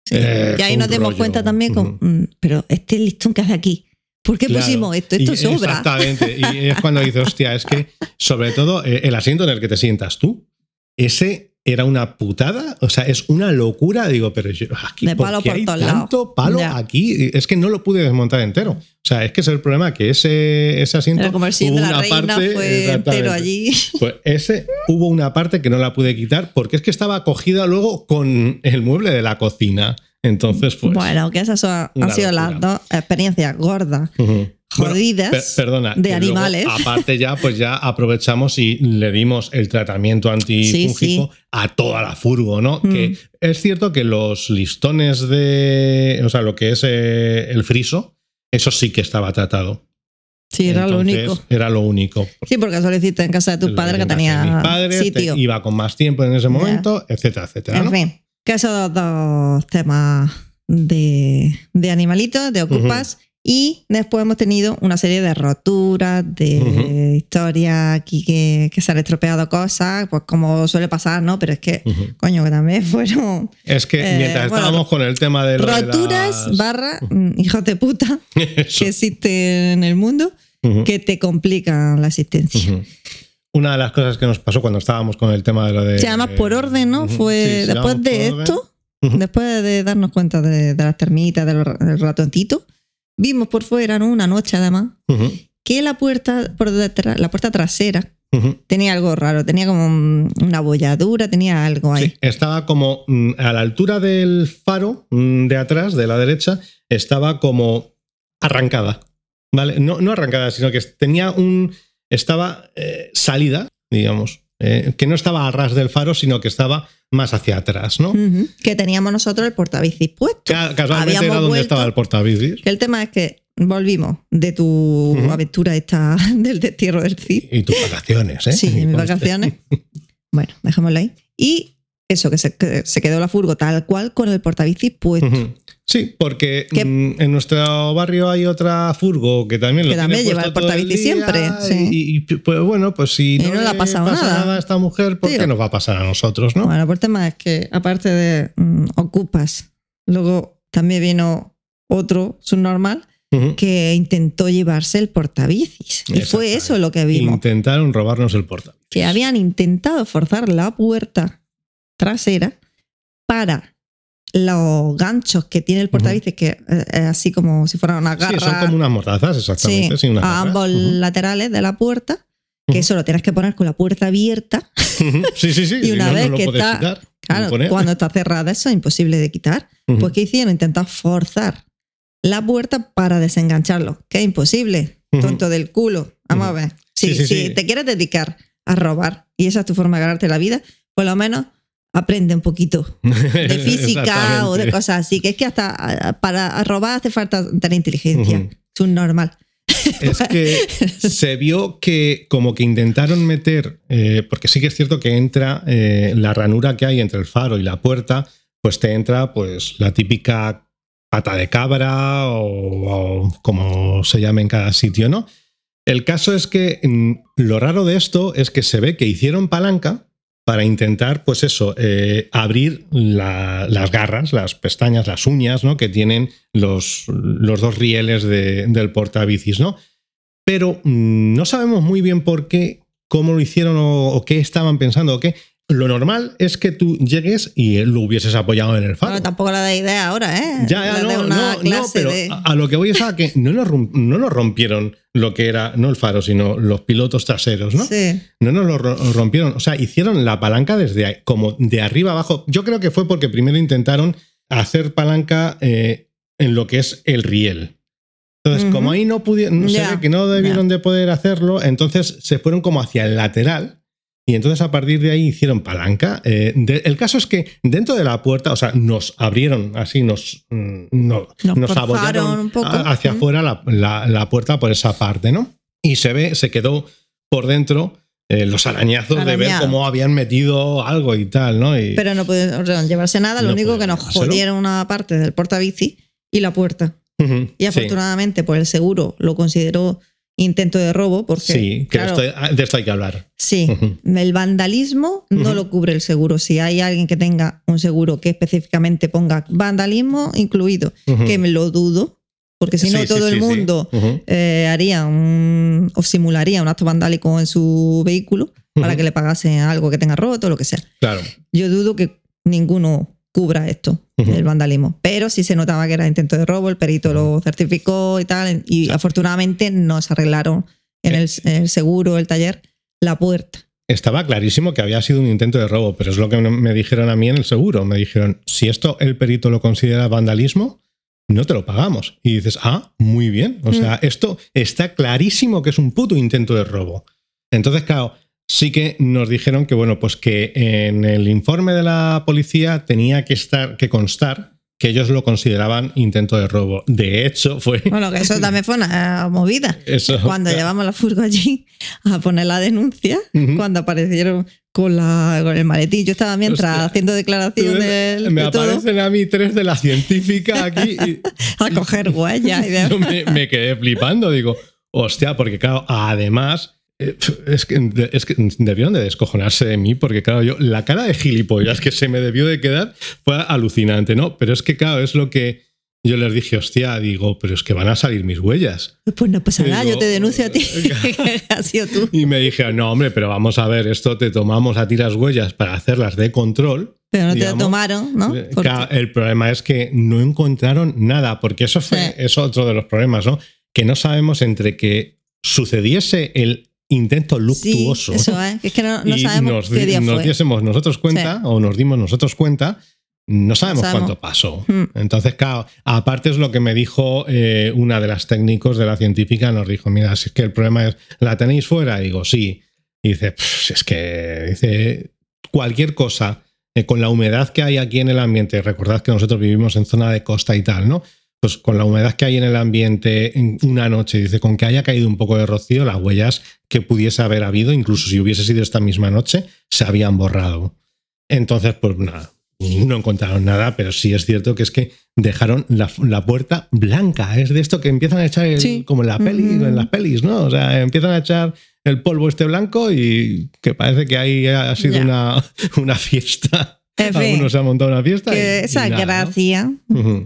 Sí. Eh, y ahí nos dimos cuenta también con, mm, pero este listón que hace aquí, ¿por qué Claro. pusimos esto? Esto Y- sobra. Exactamente. Y es cuando dices, hostia, es que sobre todo eh, el asiento en el que te sientas tú, ese era una putada, o sea, es una locura. Digo, pero yo, aquí, De ¿por palo qué por hay todos lados? tanto palo Ya. aquí? Es que no lo pude desmontar entero. O sea, es que es el problema, que ese, ese asiento. Como el hubo de la una reina parte- fue entero allí. Pues ese hubo una parte que no la pude quitar porque es que estaba cogida luego con el mueble de la cocina. Entonces, pues. bueno, que esas son- han sido las dos experiencias gordas. Bueno, jodidas. Per- perdona. de luego, animales. aparte ya, pues ya aprovechamos y le dimos el tratamiento antifúngico Sí, a toda la furgo, ¿no? Mm. Que es cierto que los listones de, o sea, lo que es eh, el friso, eso sí que estaba tratado. sí, era lo único. Era lo único. Sí, porque eso lo hiciste en casa de tus padres que tenía mis padres, te- iba con más tiempo en ese momento, etcétera, etcétera. En ¿no? fin, que esos dos temas de, de animalitos, de ocupas. Y después hemos tenido una serie de roturas, de Ujú. historias aquí que, que se han estropeado cosas, pues como suele pasar, ¿no? Pero es que, Ujú. coño, que también <laughs> fueron Es que Eh, mientras bueno, estábamos con el tema de roturas las- barra mm, hijos de puta <laughs> que existen en el mundo Ujú. que te complican la existencia. Una de las cosas que nos pasó cuando estábamos con el tema de lo de. Se llama por orden, ¿no? Ujú. Fue Sí, después de esto, Ujú. después de darnos cuenta de, de las termitas, del, del ratoncito, vimos por fuera, ¿no? Una noche además, que la puerta por detrás, la puerta trasera, tenía algo raro, tenía como un- una bolladura, tenía algo ahí. Sí, estaba como mm, a la altura del faro mm, de atrás, de la derecha, estaba como arrancada. ¿Vale? No, no arrancada, sino que tenía un. Estaba eh, salida, digamos. Eh, que no estaba a ras del faro, sino que estaba más hacia atrás, ¿no? Que teníamos nosotros el portabicis puesto. Ca- Casualmente Habíamos era donde estaba el portabicis. Que el tema es que volvimos de tu aventura esta <laughs> del destierro del Cid. Y tus vacaciones, ¿eh? Sí, mis <laughs> vacaciones. <laughs> Bueno, dejémoslo ahí. Y eso, que se, que se quedó la furgo tal cual con el portabicis puesto. Sí, porque Que- mm, en nuestro barrio hay otra furgo que también lo Que también lleva el día siempre, sí. Y, y, pues bueno, pues si no, no le ha pasado pasa nada. a esta mujer, ¿por qué nos va a pasar a nosotros, no? Bueno, pues el tema es que aparte de mm, ocupas, luego también vino otro subnormal Ujú. que intentó llevarse el portabicis. Y fue eso lo que vimos. Intentaron robarnos el portabicis. que habían intentado forzar la puerta trasera para los ganchos que tiene el portabicis, que eh, es así como si fueran una Sí, garra son como unas mortazas, exactamente. sí, sí, unas a garras. ambos laterales de la puerta, que eso lo tienes que poner con la puerta abierta. Sí, sí, sí. <laughs> Y si una no, vez no que está- quitar, Claro, cuando está cerrada eso es imposible de quitar. Pues ¿qué hicieron? Intentar forzar la puerta para desengancharlo, que es imposible, tonto del culo. Vamos a ver. Si, Sí, sí, si sí. te quieres dedicar a robar y esa es tu forma de ganarte la vida, por lo menos aprende un poquito <laughs> de física o de cosas así. Que es que hasta ah, para robar hace falta tener inteligencia. Es un normal. <laughs> Es que se vio que como que intentaron meter, eh, porque sí que es cierto que entra eh, la ranura que hay entre el faro y la puerta, pues te entra pues la típica pata de cabra o, o como se llame en cada sitio, ¿no? El caso es que mm, lo raro de esto es que se ve que hicieron palanca para intentar, pues eso, eh, abrir la- las garras, las pestañas, las uñas, ¿no? Que tienen los, los dos rieles de- del portabicis, ¿no? Pero mm, no sabemos muy bien por qué, cómo lo hicieron o qué estaban pensando o qué. Lo normal es que tú llegues y lo hubieses apoyado en el faro. Bueno, tampoco la da idea ahora, ¿eh? Ya, ya, no, no, no, pero de- a, lo que voy es a que no nos, rom- no nos rompieron lo que era, no el faro, sino los pilotos traseros, ¿no? Sí. No nos lo ro- rompieron, o sea, hicieron la palanca desde ahí, como de arriba abajo. Yo creo que fue porque primero intentaron hacer palanca eh, en lo que es el riel. Entonces, como ahí no pudieron, Ya, ve que no debieron de poder hacerlo, entonces se fueron como hacia el lateral. Y entonces a partir de ahí hicieron palanca. Eh, de- el caso es que dentro de la puerta, o sea, nos abrieron así, nos, mm, no- Nos abollaron hacia afuera la, la- la puerta por esa parte, ¿no? Y se ve, se quedó por dentro eh, los arañazos de ver cómo habían metido algo y tal, ¿no? Y, Pero no pudieron llevarse nada, lo No único que nos jodieron una parte del portabici y la puerta. Y sí. afortunadamente, pues el seguro lo consideró intento de robo, porque. Sí, que claro, esto- de esto hay que hablar. sí, el vandalismo no lo cubre el seguro. Si hay alguien que tenga un seguro que específicamente ponga vandalismo incluido, que me lo dudo, porque si no, Sí, todo sí, el sí. mundo eh, haría un, o simularía un acto vandálico en su vehículo para que le pagasen algo que tenga roto o lo que sea. Claro. Yo dudo que ninguno cubra esto, Ujú. el vandalismo. Pero sí se notaba que era intento de robo, el perito lo certificó y tal. Y afortunadamente nos arreglaron en el, en el seguro, el taller, la puerta. Estaba clarísimo que había sido un intento de robo, pero es lo que me dijeron a mí en el seguro. Me dijeron, si esto el perito lo considera vandalismo, no te lo pagamos. Y dices, ah, muy bien. O sea, esto está clarísimo que es un puto intento de robo. Entonces, claro, sí que nos dijeron que, bueno, pues que en el informe de la policía tenía que estar, que constar que ellos lo consideraban intento de robo. De hecho, fue. <laughs> Bueno, que eso también fue una movida. Eso. Cuando llevamos la furgo allí a poner la denuncia, cuando aparecieron con, la, con el maletín, yo estaba mientras Hostia. haciendo declaración del- me de todo, aparecen a mí tres de la científica aquí. y- <laughs> a coger huellas y demás. <laughs> Yo me, me quedé flipando, digo, hostia, porque claro, además, es que, es que debieron de descojonarse de mí, porque claro, yo, la cara de gilipollas que se me debió de quedar fue alucinante, ¿no? Pero es que claro, es lo que yo les dije, hostia, digo, pero es que van a salir mis huellas. Pues no pasa nada, Digo, yo te denuncio a ti, <laughs> <laughs> que has sido tú. Y me dije, no, hombre, pero vamos a ver, esto te tomamos a tiras huellas para hacerlas de control. Pero no te la tomaron, ¿no? Eh, claro, el problema es que no encontraron nada, porque eso fue Sí. es otro de los problemas, ¿no? Que no sabemos entre que sucediese el intento luctuoso Sí, eso es, que es que no, no <laughs> sabemos nos, qué día nos fue. diésemos nosotros cuenta o nos dimos nosotros cuenta, no sabemos, sabemos. cuánto pasó. Hmm. Entonces, claro, aparte es lo que me dijo eh, una de las técnicos de la científica, nos dijo, mira, si es que el problema es, ¿la tenéis fuera? Y digo, sí. Y dice, "Pff, es que, dice, cualquier cosa, eh, con la humedad que hay aquí en el ambiente, recordad que nosotros vivimos en zona de costa y tal, ¿no? Pues con la humedad que hay en el ambiente en una noche, dice, con que haya caído un poco de rocío, las huellas que pudiese haber habido, incluso si hubiese sido esta misma noche, se habían borrado. Entonces, pues nada, no encontraron nada, pero sí es cierto que es que dejaron la, la puerta blanca. Es de esto que empiezan a echar el- Sí. como en, la peli, en las pelis, ¿no? O sea, empiezan a echar el polvo este blanco y que parece que ahí ha sido una, <laughs> una fiesta. En fin, Algunos se han montado una fiesta. y- que y esa nada, ¿no? gracia,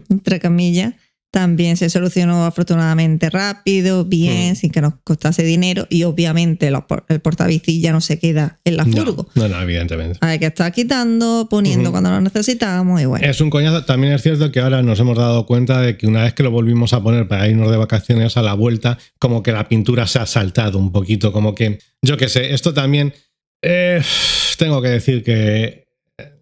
entre comillas, también se solucionó afortunadamente rápido, bien, Hmm. sin que nos costase dinero y obviamente los el portabici ya no se queda en la furgo. No, no, no, evidentemente. Hay que estar quitando, poniendo cuando lo necesitamos y bueno. Es un coñazo. También es cierto que ahora nos hemos dado cuenta de que una vez que lo volvimos a poner para irnos de vacaciones a la vuelta, como que la pintura se ha saltado un poquito, como que, yo qué sé, esto también, eh, tengo que decir que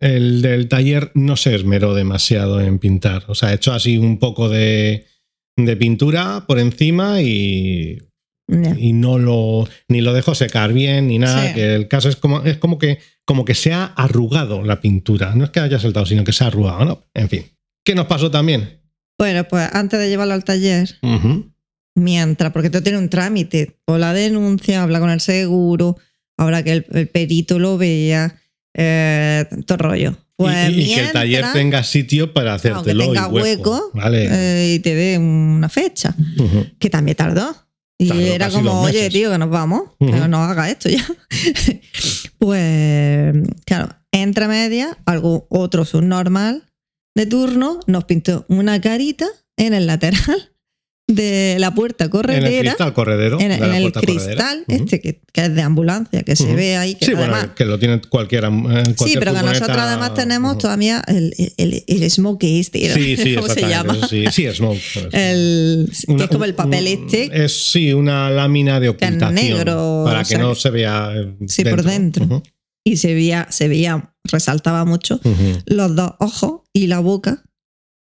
el del taller no se esmeró demasiado en pintar. O sea, ha hecho así un poco de, de pintura por encima y, Ya. y no lo ni lo dejó secar bien ni nada Sí. que el caso es como es como que como que se ha arrugado la pintura no es que haya saltado sino que se ha arrugado no en fin qué nos pasó también Bueno, pues antes de llevarlo al taller, mientras, porque esto tiene un trámite, o la denuncia, habla con el seguro, ahora que el, el perito lo vea, eh, todo rollo. Pues y, y que el taller tenga sitio para hacértelo tenga y hueco. hueco Vale. eh, y te dé una fecha. Que también tardó. Y Tardó era como, oye, tío, que nos vamos, que no haga esto ya. <laughs> pues, claro, entre medias, algo otro subnormal de turno nos pintó una carita en el lateral de la puerta En el corredera. cristal corredero. En, el corredera. cristal, este que, que es de ambulancia, que se ve ahí, que Sí, bueno, además. que lo tiene cualquiera. eh, Sí, pero que nosotros además tenemos todavía el, el, el smoke este, Sí, sí, <laughs> ¿cómo se llama? Sí, sí, smoke. El, que Una- es como el papel un- este, Es sí, una lámina de ocultación. negro, para que sea, no se vea. eh, sí, por dentro. Y se veía, se veía, resaltaba mucho los dos ojos y la boca,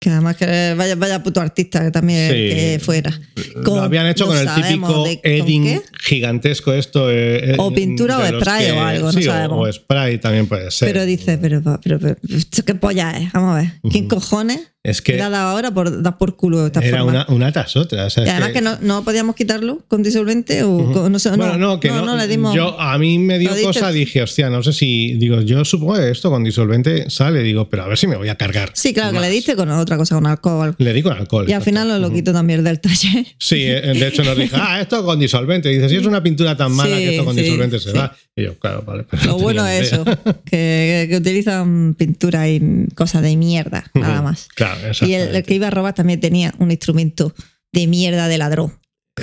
que además que vaya, vaya puto artista que también Sí. que fuera. Lo Con- habían hecho con el típico de- ¿con edding? Gigantesco esto. eh, eh, O pintura o spray o algo, no sí, sabemos. O, spray también puede ser. Pero dice, pero, pero, pero, ¿esto ¿qué polla es? Vamos a ver. ¿Quién cojones es le que ha dado ahora por dar por culo esta era forma? una, una tras otra. o sea, y además que, no, no podíamos quitarlo con disolvente o con- no sé, Bueno, no, que no, no, le dimos. Yo, a mí me dio Lo cosa, dije, hostia, no sé si. Digo, yo supongo que esto con disolvente sale, digo, pero a ver si me voy a cargar. sí, claro, que le diste con otra cosa, con alcohol. Le di con alcohol. Y al final nos lo Ujú. quitó también del taller. Sí, eh, de hecho nos dijo, <laughs> ah, esto con disolvente. Y dice, si es una pintura tan mala Sí, que esto con sí, disolvente se va. Y yo, claro, vale. pero Lo no bueno es eso, <laughs> que, que utilizan pintura y cosas de mierda, nada más. Claro, Y el, que iba a robar también tenía un instrumento de mierda de ladrón.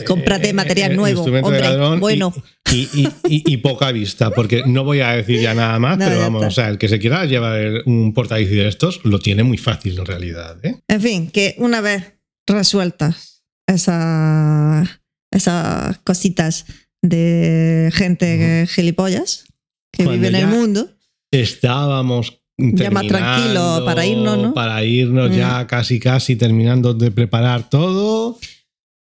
Cómprate Eh, material eh, nuevo, hombre, ladrón bueno. Y, y- y- y poca vista, porque no voy a decir ya nada más, <laughs> No, pero vamos, o sea, el que se quiera llevar un portadiscos de estos lo tiene muy fácil en realidad. ¿eh? En fin, que una vez resueltas esas, esas cositas de gente gilipollas que Cuando vive en el mundo, Estábamos Ya más tranquilo para irnos, ¿no? Para irnos Mm. ya casi casi terminando de preparar todo.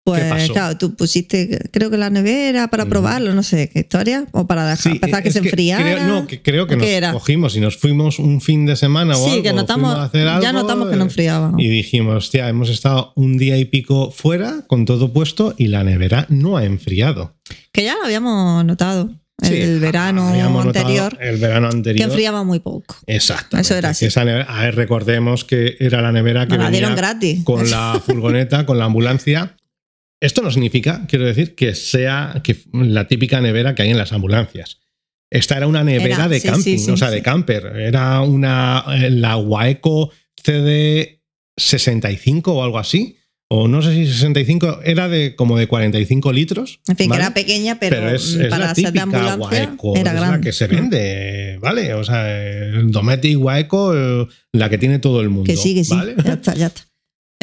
Pues pasó? claro, tú pusiste, creo que la nevera para Ujú. probarlo, no sé qué historia, o para dejar, Sí, empezar que se enfriara. Creo, no, que creo que ¿O nos era? cogimos y nos fuimos un fin de semana o sí, algo. que notamos, a hacer ya algo, notamos que no eh, enfriaba. Y dijimos, hostia, hemos estado un día y pico fuera con todo puesto y la nevera no ha enfriado. Que ya lo habíamos notado el Sí, verano habíamos notado anterior, El verano que anterior. enfriaba muy poco. Exacto. Eso era así. Esa nevera- a ver, recordemos que era la nevera que Nos la venía dieron gratis. con la furgoneta, con la ambulancia. <laughs> Esto no significa, quiero decir, que sea que la típica nevera que hay en las ambulancias. Esta era una nevera Era, de sí, camping, sí, sí, o sea, de camper. Era una eh, la Waeco CD 65 o algo así. O no sé si 65, era de como de 45 litros. En fin, ¿vale? que era pequeña, pero, Pero es, es para la ser de típica ambulancia Waeco, era es grande. la que se vende, ¿vale? O sea, el Dometic Waeco, eh, la que tiene todo el mundo. Que sí, que sí. ¿vale? Ya está, ya está.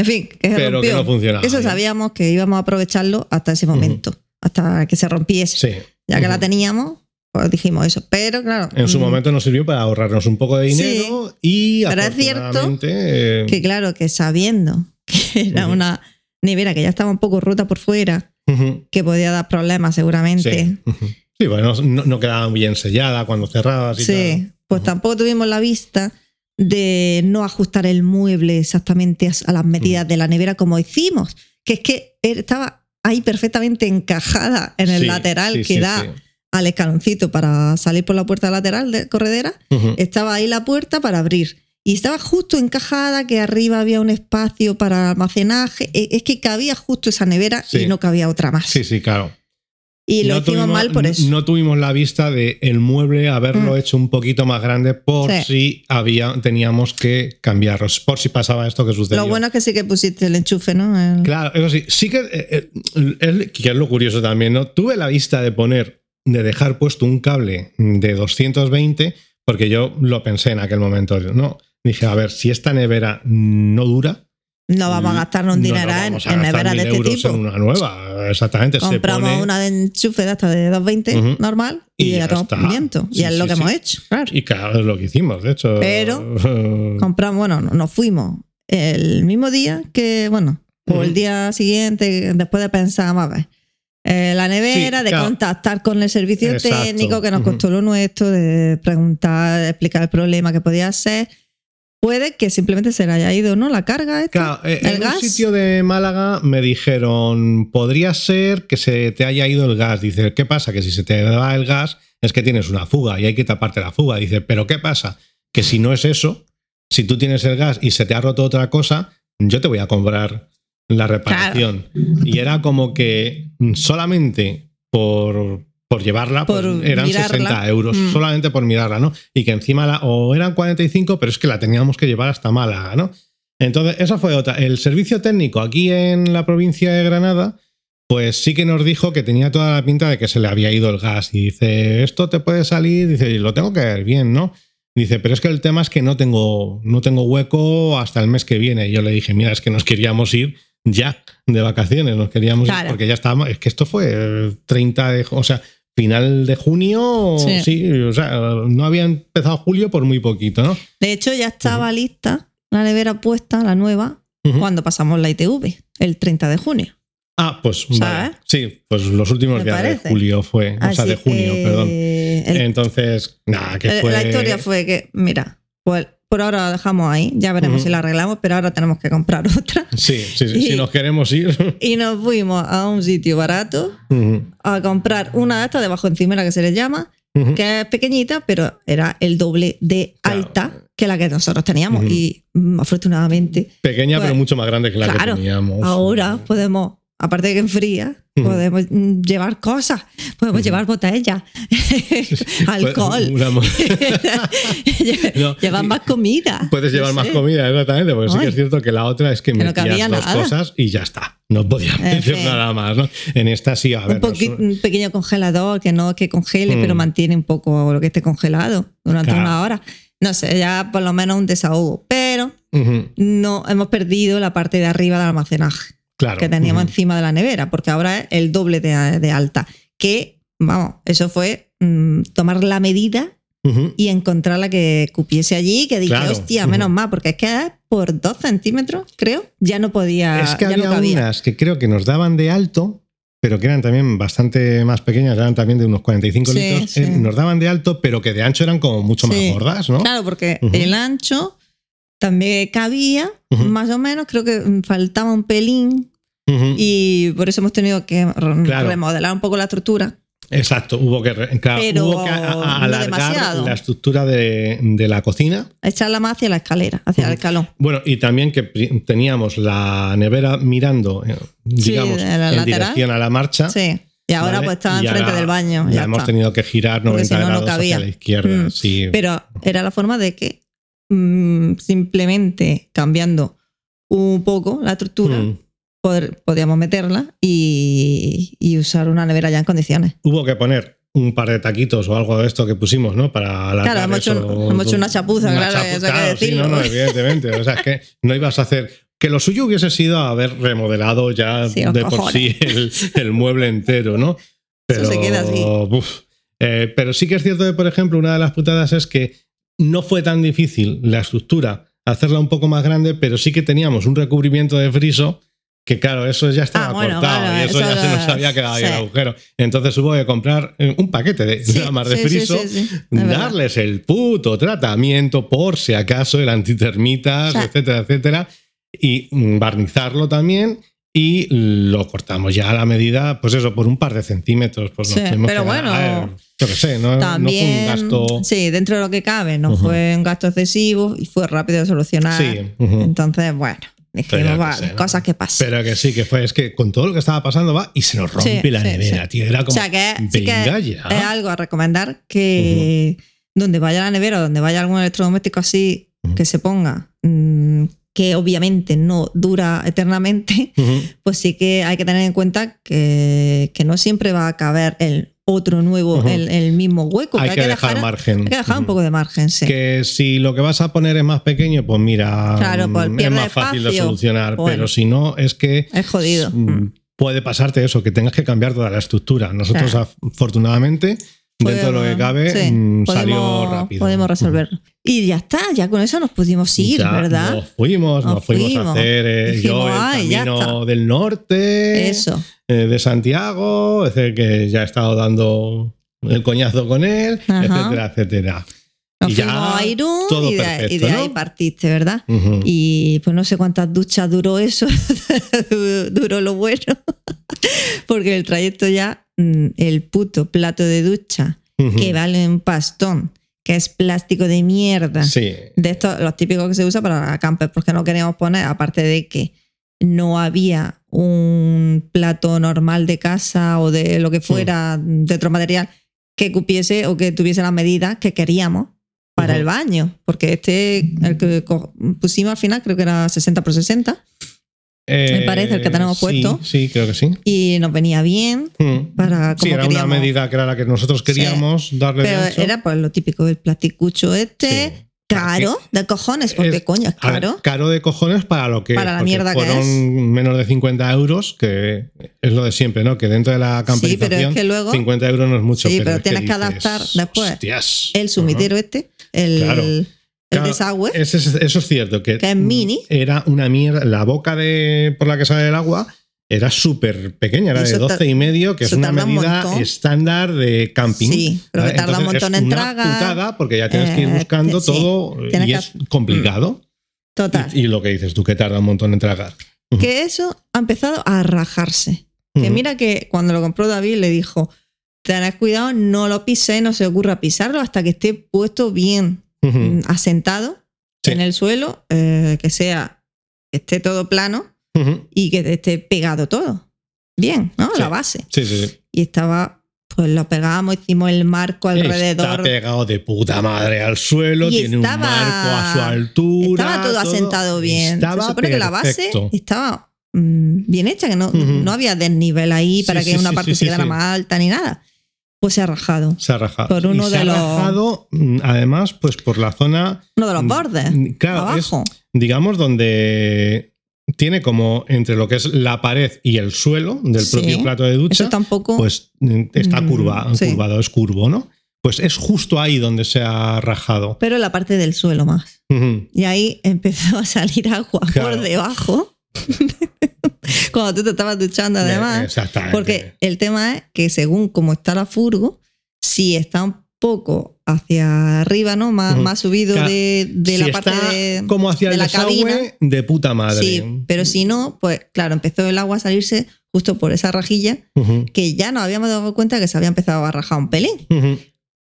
En fin, que se Pero que rompió. no funcionaba. Eso sabíamos que íbamos a aprovecharlo hasta ese momento, hasta que se rompiese. Sí. Ya que la teníamos, pues dijimos eso. Pero claro, En su mm, momento nos sirvió para ahorrarnos un poco de dinero y Pero es cierto eh, que claro, que sabiendo que era una nevera que ya estaba un poco rota por fuera, que podía dar problemas seguramente. sí. Sí, bueno, no, no quedaba bien sellada cuando cerrabas y Sí, tal. pues tampoco tuvimos la vista de no ajustar el mueble exactamente a las medidas de la nevera como hicimos, que es que estaba ahí perfectamente encajada en el Sí, lateral sí, que sí, da al escaloncito para salir por la puerta lateral de corredera. Estaba ahí la puerta para abrir. Y estaba justo encajada, que arriba había un espacio para almacenaje. E- Es que cabía justo esa nevera y no cabía otra más. Sí, sí, claro. Y lo No hicimos tuvimos- mal por eso. No tuvimos la vista de el mueble haberlo Mm. hecho un poquito más grande por Sí. si había, teníamos que cambiarlos, por si pasaba esto que sucedió. lo bueno es que sí que pusiste el enchufe, ¿no? El- Claro, eso sí, sí que eh, eh, es, que es lo curioso también, ¿no? Tuve la vista de poner, de dejar puesto un cable de 220, porque yo lo pensé en aquel momento, ¿no? Dije, a ver, si esta nevera no dura. No vamos a gastarnos un no dineral en, vamos a en neveras de este euros tipo. En una nueva, exactamente. se Compramos pone- una de enchufe de hasta de 220 Ujú. normal y, Y ya está. viento. Sí, y es lo que sí. hemos hecho. Claro. Y claro, es lo que hicimos, de hecho. Pero- Compramos, bueno, no- nos fuimos el mismo día que, bueno, o el día siguiente, después de pensar, vamos a ver. eh, la nevera, Sí, de claro. contactar con el servicio Exacto. técnico que nos costó lo nuestro, de preguntar, de explicar el problema que podía ser. Puede que simplemente se le haya ido, ¿no? La carga esta. Claro, eh, ¿El en un sitio de Málaga me dijeron, podría ser que se te haya ido el gas. Dice, ¿qué pasa? Que si se te va el gas es que tienes una fuga y hay que taparte la fuga. Dice, ¿pero qué pasa? Que si no es eso, si tú tienes el gas y se te ha roto otra cosa, yo te voy a comprar la reparación. Y era como que solamente por, por llevarla, pues, eran mirarla. 60 euros, Mm. solamente por mirarla, ¿no? Y que encima la, o eran 45, pero es que la teníamos que llevar hasta Málaga, ¿no? Entonces, esa fue otra. El servicio técnico aquí en la provincia de Granada, pues sí que nos dijo que tenía toda la pinta de que se le había ido el gas. Y dice, esto te puede salir, dice, "y lo tengo que ver bien, ¿no? Dice, pero es que el tema es que no tengo, no tengo hueco hasta el mes que viene. Y yo le dije, mira, es que nos queríamos ir ya de vacaciones, nos queríamos ir porque ya estábamos, es que esto fue el 30 de, o sea, final de junio, Sí. sí. o sea, no había empezado julio por muy poquito, ¿no? De hecho, ya estaba lista la nevera puesta, la nueva, cuando pasamos la ITV, el 30 de junio. Ah, pues vale. sí, pues los últimos días parece. de julio fue, o sea, de junio, perdón. el- Entonces, nada, que fue. La historia fue que, mira, pues por ahora la dejamos ahí, ya veremos Ujú. si la arreglamos, pero ahora tenemos que comprar <laughs> otra. Sí, sí, sí, Y- si nos queremos ir. <laughs> Y nos fuimos a un sitio barato Ujú, a comprar una de estas de bajo encimera que se les llama, ujú. que es pequeñita, pero era el doble de Claro. alta que la que nosotros teníamos. Y mm, afortunadamente, Pequeña, Pues, pero mucho más grande que la claro, que teníamos. ahora podemos, aparte de que enfría, podemos llevar cosas, podemos llevar botellas, <laughs> <laughs> alcohol. Mo- <laughs> No, Llevar más comida. Puedes No llevar más sé. comida, exactamente, porque sí que Ay. es cierto que la otra es que no metías dos nada. cosas y ya está. No podías fin. nada más, ¿no? En esta sí, a ver. un, un pequeño congelador que no que congele, Mm. pero mantiene un poco lo que esté congelado durante Claro. una hora. No sé, ya por lo menos un desahogo. Pero Ujú, no hemos perdido la parte de arriba del almacenaje claro. que teníamos ujú. encima de la nevera, porque ahora es el doble de, de alta. Que, vamos, eso fue mm, tomar la medida Ujú. y encontrar la que cupiese allí, que dije, Claro. hostia, menos Ujú. mal, porque es que por dos centímetros, creo, ya no podía, Es que ya había no cabía. unas que creo que nos daban de alto, pero que eran también bastante más pequeñas, eran también de unos 45 Sí, litros. sí. eh, nos daban de alto, pero que de ancho eran como mucho Sí. más gordas, ¿no? Claro, porque Ujú. el ancho también cabía, más o menos, creo que mm, faltaba un pelín Y por eso hemos tenido que Claro. remodelar un poco la estructura. Exacto, hubo que, claro, Pero hubo que a- a- no alargar la estructura de, de la cocina. Echarla más hacia la escalera, hacia el escalón. Bueno, y también que teníamos la nevera mirando, eh, digamos, la en lateral. dirección a la marcha. Sí. Y ahora ¿vale? pues estaba enfrente del baño. Ya hemos tenido que girar Porque 90 si no, no grados cabía. hacia la izquierda. Mm. sí. Pero era la forma de que mm, simplemente cambiando un poco la estructura, Mm. Poder- podíamos meterla y, y usar una nevera ya en condiciones. Hubo que poner un par de taquitos o algo de esto que pusimos, ¿no? Para alargar Claro, hemos hecho- eso. hemos hecho una chapuza, claro, eso hay que claro, sí, decirlo. no, no, evidentemente. O sea, es que no ibas a hacer. Que lo suyo hubiese sido haber remodelado ya Sí, de por cojones. sí <laughs> el, el mueble entero, ¿no? Pero, Eso se queda así. uf. Eh, pero sí que es cierto que, por ejemplo, una de las putadas es que no fue tan difícil la estructura hacerla un poco más grande, pero sí que teníamos un recubrimiento de friso que claro, eso ya estaba Ah, bueno, cortado claro, y eso, eso ya se nos lo- había quedado ahí el sí. agujero. Entonces hubo que comprar eh, un paquete de Sí, ramas de sí, sí, friso, sí, sí, darles el puto tratamiento por si acaso, el antitermitas, etcétera, etcétera, y barnizarlo también. Y lo cortamos ya a la medida, pues eso, por un par de centímetros. Pues Sí, pero bueno, yo qué sé, no, no También, fue un gasto. sí, dentro de lo que cabe, no Ujú. fue un gasto excesivo y fue rápido de solucionar. Sí, ujú. Entonces, bueno, Que sé, ¿no? cosas que pasan. Pero que sí, que fue, es que con todo lo que estaba pasando va y se nos rompe Sí, la sí, nevera, sí. tío. Era o como, sea que, venga ya. es algo a recomendar que donde vaya la nevera, donde vaya algún electrodoméstico así, que se ponga, mm, que obviamente no dura eternamente, pues sí que hay que tener en cuenta que, que no siempre va a caber el otro nuevo, el, el mismo hueco. Hay que dejar margen. hay que dejar un poco de margen, sí. Que si lo que vas a poner es más pequeño, pues mira, Claro, pues mm, es más fácil de solucionar. Bueno. Pero si no, es que es jodido. mm, puede pasarte eso, que tengas que cambiar toda la estructura. Nosotros, Claro. afortunadamente, dentro de lo que cabe, sí, mm, salió rápido. Podemos resolverlo. Y ya está, ya con eso nos pudimos ir, Ya ¿verdad? Nos fuimos, nos, Nos fuimos, a hacer eh, Dijimos, yo el "Ay, ya camino está". del norte, Eso. eh, de Santiago, es decir, que ya he estado dando el coñazo con él, Ajá. etcétera, etcétera. Nos Y ya a Irún todo y de, perfecto, y de ahí partiste, ¿verdad? Y pues no sé cuántas duchas duró eso, <laughs> duró lo bueno, <laughs> porque el trayecto ya, el puto plato de ducha, que vale un pastón, que es plástico de mierda. Sí. De estos, los típicos que se usa para campers, porque no queríamos poner, aparte de que no había un plato normal de casa o de lo que fuera, de otro material, que cupiese o que tuviese las medidas que queríamos para el baño. Porque este, el que pusimos al final, creo que era 60 por 60 Eh, parece el que tenemos sí, puesto. Sí, creo que sí. y nos venía bien Mm. para como Sí, era queríamos. una medida que era la que nosotros queríamos darle de Pero ancho. era pues lo típico del plasticucho este, Sí. caro, de cojones, porque Es- coño, es ver, caro. caro de cojones para lo que Para la mierda que es. menos de 50 euros, que es lo de siempre, ¿no? Que dentro de la Sí, camperización pero es que luego 50 euros no es mucho. Sí, pero es tienes que dices, adaptar después "Hostias". el sumitero este, el, Claro. El desagüe, Ese es- eso es cierto, que, que es mini. era una mierda. La boca de por la que sale el agua era súper pequeña, era de eso 12 ta- y medio, que es eso una un medida montón. estándar de camping. Sí, pero que tarda un Entonces, montón es en tragar. porque ya tienes que ir Eh, buscando todo y que es complicado. Total. Y, y lo que dices tú, que tarda un montón en tragar. que eso ha empezado a rajarse. Que Ujú. mira que cuando lo compró David le dijo, tened cuidado, no lo piséis, no se ocurra pisarlo hasta que esté puesto bien Mm, asentado Sí. en el suelo, eh, que sea, que esté todo plano y que esté pegado todo. Bien, ¿no? Sí. La base. Sí, sí, sí. Y estaba, pues lo pegamos, hicimos el marco Está alrededor. pegado de puta madre al suelo, Y tiene estaba- un marco a su altura. Estaba todo asentado bien. Estaba Se supone que la base estaba mm, bien hecha, que no, no había desnivel ahí Sí, para que sí, una parte sí, se quedara más alta ni nada. Pues se ha rajado. Se ha rajado. Por uno Y se de ha los- rajado, mm, además, pues por la zona, Uno de los Mm, bordes. claro, abajo. digamos, donde tiene como entre lo que es la pared y el suelo del Sí. propio plato de ducha, Eso tampoco. pues mm, está Mm, curva, sí. curvado, es curvo, ¿no? Pues es justo ahí donde se ha rajado. pero la parte del suelo más. Y ahí <laughs> empezó a salir agua Claro. por debajo. <laughs> Cuando tú te estabas duchando, además. Exactamente. Porque el tema es que según como está la furgo, si está un poco hacia arriba, ¿no? Más, más subido Claro, de, de Si la parte está de, como hacia de el la cabina. de puta madre. Sí, pero si no, pues claro, empezó el agua a salirse justo por esa rajilla que ya nos habíamos dado cuenta que se había empezado a rajar un pelín.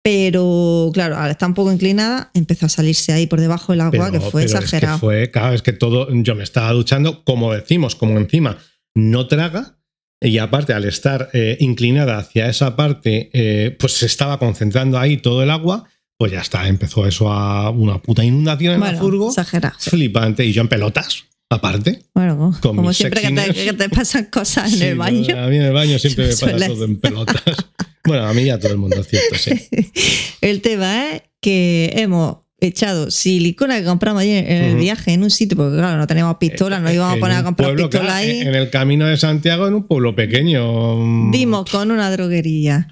Pero claro, al estar un poco inclinada, empezó a salirse ahí por debajo el agua, que fue pero exagerado. Es que fue, claro, es que todo, yo me estaba duchando, como decimos, como encima no traga, y aparte al estar eh, inclinada hacia esa parte, eh, pues se estaba concentrando ahí todo el agua, pues ya está, empezó eso a una puta inundación en la bueno, furgo, exagerado. flipante, y yo en pelotas, aparte. Bueno, como siempre que te, que te pasan cosas en Sí, el baño. A mí en el baño siempre <laughs> me pasa todo en pelotas. <laughs> bueno, a mí y a todo el mundo, es cierto, sí. <laughs> El tema es que hemos echado silicona que compramos ayer en el viaje en un sitio, porque claro, no teníamos pistola, no íbamos a poner a comprar pueblo, pistola claro, ahí. En el camino de Santiago, en un pueblo pequeño. Dimos con una droguería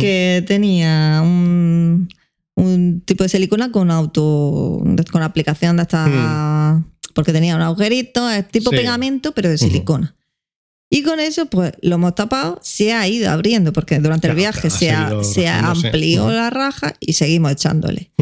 que tenía un, un tipo de silicona con auto, con aplicación de esta, porque tenía un agujerito, es tipo Hmm. Sí. pegamento, pero de silicona. Y con eso, pues lo hemos tapado, se ha ido abriendo, porque durante el viaje se, ha ha- se amplió la raja y seguimos echándole.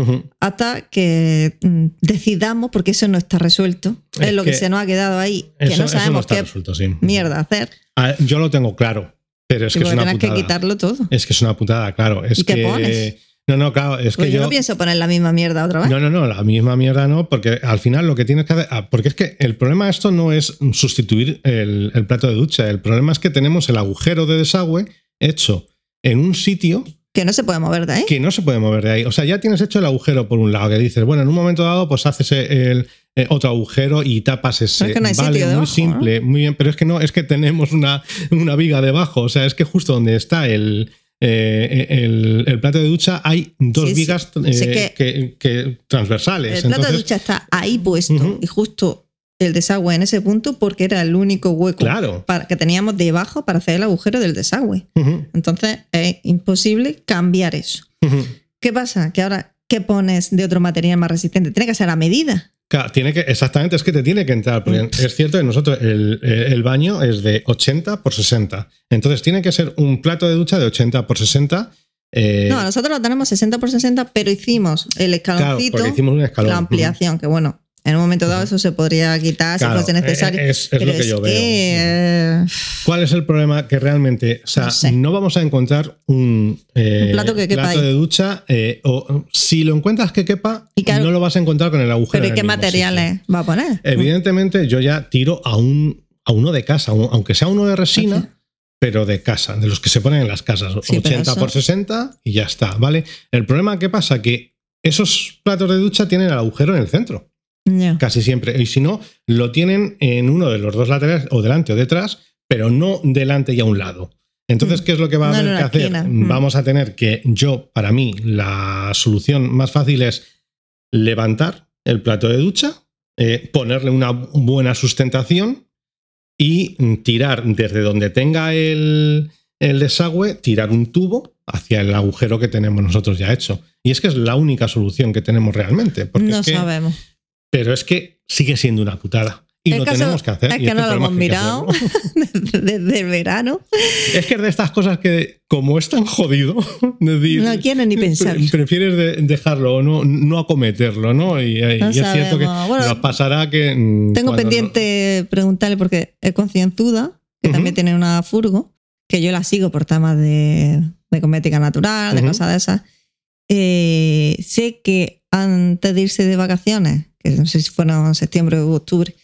Hasta que mm, decidamos, porque eso no está resuelto, es, Es lo que, que se nos ha quedado ahí, que no sabemos está qué resuelto, sí. mierda hacer, Ah, Yo lo tengo claro, pero es y que es una tienes que putada. quitarlo todo. Es que es una putada, claro. Es ¿Y qué pones? No, no, claro, es Pues que yo, yo. no pienso poner la misma mierda otra vez. No, no, no, la misma mierda no, porque al final lo que tienes que hacer. ah, Porque es que el problema de esto no es sustituir el, el plato de ducha. El problema es que tenemos el agujero de desagüe hecho en un sitio Que no se puede mover de ahí. que no se puede mover de ahí. O sea, ya tienes hecho el agujero por un lado, que dices, bueno, en un momento dado, pues haces el, eh, otro agujero y tapas ese. Es que no hay vale, sitio muy debajo, simple, muy bien, pero es que no, es que tenemos una, una viga debajo. O sea, es que justo donde está el. Eh, el, el plato de ducha hay dos Sí, vigas Sí, eh, que- que, que transversales. El plato de ducha está ahí puesto y justo el desagüe en ese punto porque era el único hueco Claro. para, que teníamos debajo para hacer el agujero del desagüe. Entonces es imposible cambiar eso. ¿Qué pasa? Que ahora, ¿qué pones de otro material más resistente? Tiene que ser a medida. Claro, tiene que, exactamente, es que te tiene que entrar. Porque Mm. es cierto que nosotros el, el baño es de 80 por 60. Entonces tiene que ser un plato de ducha de 80 por 60. eh, No, nosotros lo tenemos 60 por 60, pero hicimos el claro, escaloncito, porque hicimos un escalón. la ampliación, que bueno, En un momento dado eso se podría quitar Claro, si fuese necesario. es- es pero lo que yo veo. eh, ¿Cuál es el problema? Que realmente, o sea, No sé. no vamos a encontrar un, eh, Un plato que quepa plato de ducha, eh, o si lo encuentras que quepa, Y claro- no lo vas a encontrar con el agujero. pero ¿y qué materiales sitio. va a poner? Evidentemente, yo ya tiro a un a uno de casa, un- aunque sea uno de resina, pero de casa, de los que se ponen en las casas, Sí, pero 80 eso- por 60 y ya está, ¿vale? El problema que pasa que esos platos de ducha tienen el agujero en el centro, Casi siempre, y si no, lo tienen en uno de los dos laterales, o delante o detrás, pero no delante y a un lado. Entonces, Mm. ¿qué es lo que va a No haber que hacer? esquina. Mm. Vamos a tener que yo, para mí, la solución más fácil es levantar el plato de ducha, eh, ponerle una buena sustentación y tirar desde donde tenga el, el desagüe, tirar un tubo hacia el agujero que tenemos nosotros ya hecho. Y es que es la única solución que tenemos realmente. Porque No es que- sabemos. Pero es que sigue siendo una putada. Y El lo caso tenemos que hacer. Es que este no lo hemos mirado <laughs> desde, el verano. Es que es de estas cosas que, como es tan jodido, <laughs> decir, No quiero ni pensar. pre- prefieres de- dejarlo o no, no acometerlo, ¿no? Y, y No es cierto que. Bueno, nos pasará que. mm, Tengo pendiente preguntarle porque es concienzuda, que Ujú. también tiene una furgo, que yo la sigo por temas de, de cosmética natural, de Ujú. cosas de esas. Eh, sé que antes de irse de vacaciones, que no sé si fueron en septiembre o octubre,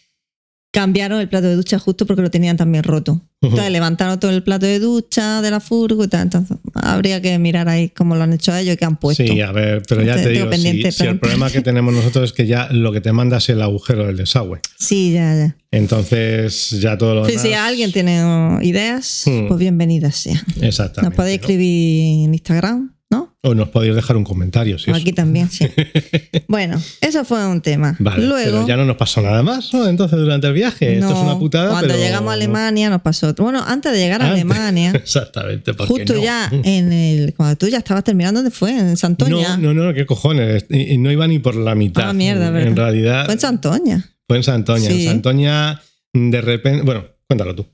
cambiaron el plato de ducha justo porque lo tenían también roto. Entonces levantaron todo el plato de ducha de la furgo y tal. Entonces habría que mirar ahí cómo lo han hecho ellos y qué han puesto. Sí, a ver, pero ya Te- digo, si, si el problema que tenemos nosotros es que ya lo que te manda es el agujero del desagüe. Sí, ya, ya. Entonces, ya todo lo Sí, demás. si alguien tiene ideas, Hmm. pues bienvenidas sea. Exactamente. Nos podéis ¿no? escribir en Instagram. O nos podéis dejar un comentario. Si Aquí eso. también, sí. <laughs> bueno, eso fue un tema. Vale, Luego, pero ya no nos pasó nada más, ¿no? Entonces, durante el viaje, esto es una putada. cuando pero- llegamos a Alemania nos pasó otro. Bueno, antes de llegar a Antes. Alemania, <laughs> Exactamente, justo no. ya <laughs> en el. Cuando tú ya estabas terminando, ¿dónde fue? En Santoña. No, no, no, qué cojones. Y- y no iba ni por la mitad. Ah, mierda, En verdad. realidad. Fue en Santoña. fue en Santoña. Sí. En Santoña, de repente. Bueno, cuéntalo tú.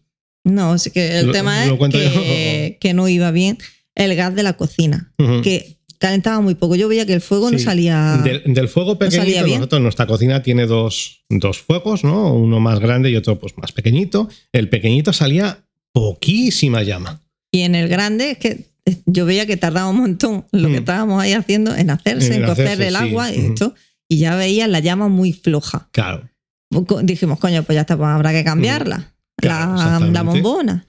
No, así que el Lo- tema es que, que no iba bien el gas de la cocina, que calentaba muy poco. Yo veía que el fuego no salía. Del, del fuego pequeñito, bien. nosotros, nuestra cocina tiene dos, dos fuegos, ¿no? Uno más grande y otro pues más pequeñito. El pequeñito salía poquísima llama. Y en el grande es que eh, yo veía que tardaba un montón lo Mm. que estábamos ahí haciendo en hacerse, en, En cocer el sí. agua y esto. Y ya veía la llama muy floja. Claro. Co- Dijimos, coño, pues ya está, pues habrá que cambiarla. Claro, la, exactamente. la bombona.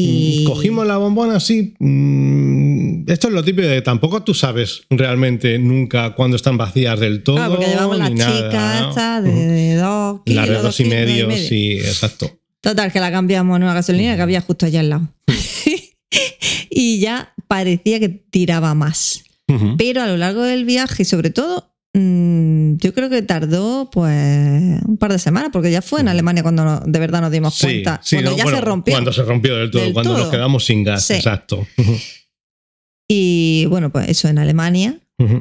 Y Mm, Cogimos la bombona así. mm, esto es lo típico de tampoco tú sabes realmente nunca cuándo están vacías del todo. Claro, porque llevamos la chica nada, ¿no? esta de, de dos kilos. La de dos y kilos medio, sí, exacto. Total, que la cambiamos en una gasolina que había justo allá al lado. <laughs> y ya parecía que tiraba más. Pero a lo largo del viaje, sobre todo, mm, yo creo que tardó pues un par de semanas, porque ya fue en. Alemania cuando no- de verdad nos dimos Sí, cuenta. sí, cuando no, ya bueno, se rompió. Cuando se rompió del todo, Del cuando nos quedamos sin gas, Sí. exacto. <laughs> Y bueno, pues eso en Alemania,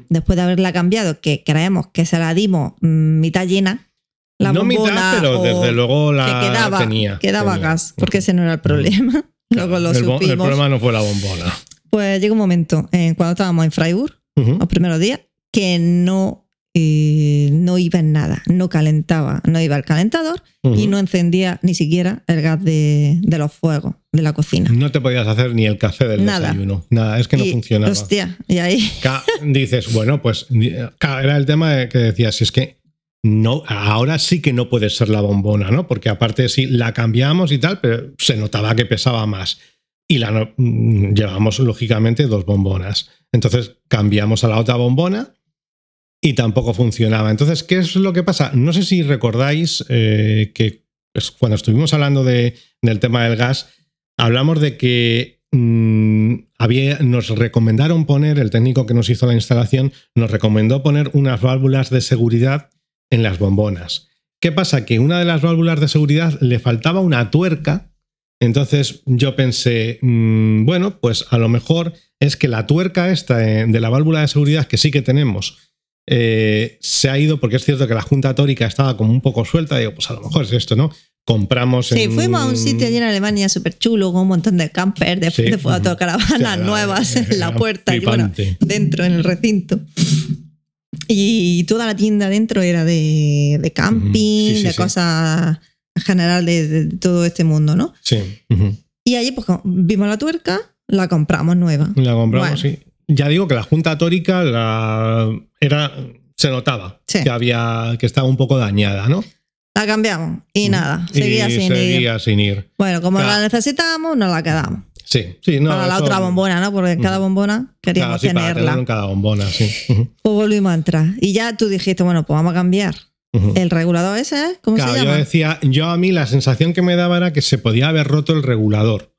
después de haberla cambiado, que creemos que se la dimos mm, mitad llena. La no mitad, pero desde luego la que quedaba, tenía. quedaba tenía. gas, porque ese no era el problema. <laughs> Luego lo el, supimos. el problema no fue la bombona. Pues llegó un momento, eh, cuando estábamos en Freiburg, los primeros días, que no, eh, no iba en nada, no calentaba, no iba al calentador y no encendía ni siquiera el gas de, de los fuegos de la cocina. No te podías hacer ni el café del Nada. desayuno. Nada, es que no Y, funcionaba. Hostia, y ahí <laughs> dices, bueno, pues ca- era el tema que decías, si es que no, ahora sí que no puede ser la bombona, ¿no? Porque aparte sí la cambiamos y tal, pero se notaba que pesaba más. Y la no- mm, llevamos, lógicamente, dos bombonas. Entonces cambiamos a la otra bombona y tampoco funcionaba. Entonces, ¿qué es lo que pasa? No sé si recordáis eh, que pues, cuando estuvimos hablando de- del tema del gas, hablamos de que mm, había, nos recomendaron poner, el técnico que nos hizo la instalación, nos recomendó poner unas válvulas de seguridad en las bombonas. ¿Qué pasa? Que una de las válvulas de seguridad le faltaba una tuerca. Entonces yo pensé, mm, bueno, pues a lo mejor es que la tuerca esta eh, de la válvula de seguridad que sí que tenemos eh, se ha ido, porque es cierto que la junta tórica estaba como un poco suelta. Digo, pues a lo mejor es esto, ¿no? Compramos Sí, en- fuimos a un sitio allí en Alemania súper chulo, con un montón de campers, de, Sí. de fotocaravanas Hostia, era- nuevas en la era puerta y bueno, dentro en el recinto. Y toda la tienda dentro era de, de camping. Sí, sí, de cosas en general de, de todo este mundo, ¿no? Sí. ujú. Y allí pues vimos la tuerca, la compramos nueva. La compramos, Bueno. sí. Ya digo que la junta tórica la, era, se notaba Sí. que había que estaba un poco dañada, ¿no? La cambiamos y nada, seguía Y sin ir. seguía sin ir. Bueno, como Claro. la necesitamos, nos la quedamos. Sí, sí, no. para la eso- otra bombona, ¿no? Porque cada Ujú. bombona queríamos Claro, sí, para tenerla. tener en cada bombona, sí. <laughs> Pues volvimos a entrar. Y ya tú dijiste, bueno, pues vamos a cambiar el regulador ese, ¿eh? ¿cómo Claro, se yo llama? decía, yo a mí la sensación que me daba era que se podía haber roto el regulador.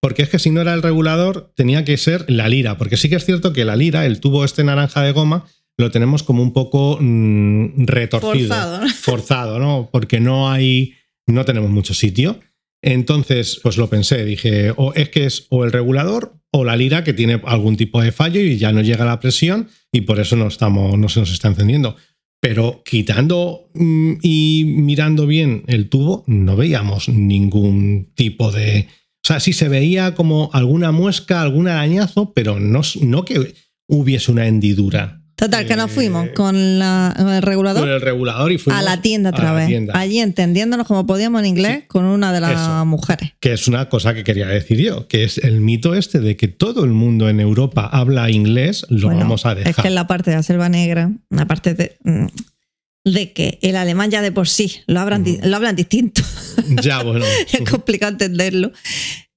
Porque es que si no era el regulador, tenía que ser la lira. Porque sí que es cierto que la lira, el tubo este naranja de goma, lo tenemos como un poco mm, retorcido. Forzado, ¿no? <laughs> Forzado, ¿no? Porque no hay. No tenemos mucho sitio. Entonces, pues lo pensé, dije, o es que es o el regulador o la lira que tiene algún tipo de fallo y ya no llega la presión y por eso no, estamos, no se nos está encendiendo. Pero quitando mm, y mirando bien el tubo, no veíamos ningún tipo de. O sea, sí se veía como alguna muesca, algún arañazo, pero no, no que hubiese una hendidura. Total, que nos Eh, fuimos con, la, con el regulador Con el regulador y fuimos a la tienda otra la vez. tienda. Allí entendiéndonos como podíamos en inglés Sí. con una de las Eso. mujeres. Que es una cosa que quería decir yo, que es el mito este de que todo el mundo en Europa habla inglés, lo Bueno, vamos a dejar. Es que en la parte de la selva negra, aparte de, mm, de que el alemán ya de por sí lo hablan, lo hablan distinto, <laughs> Ya, bueno. <laughs> es complicado entenderlo.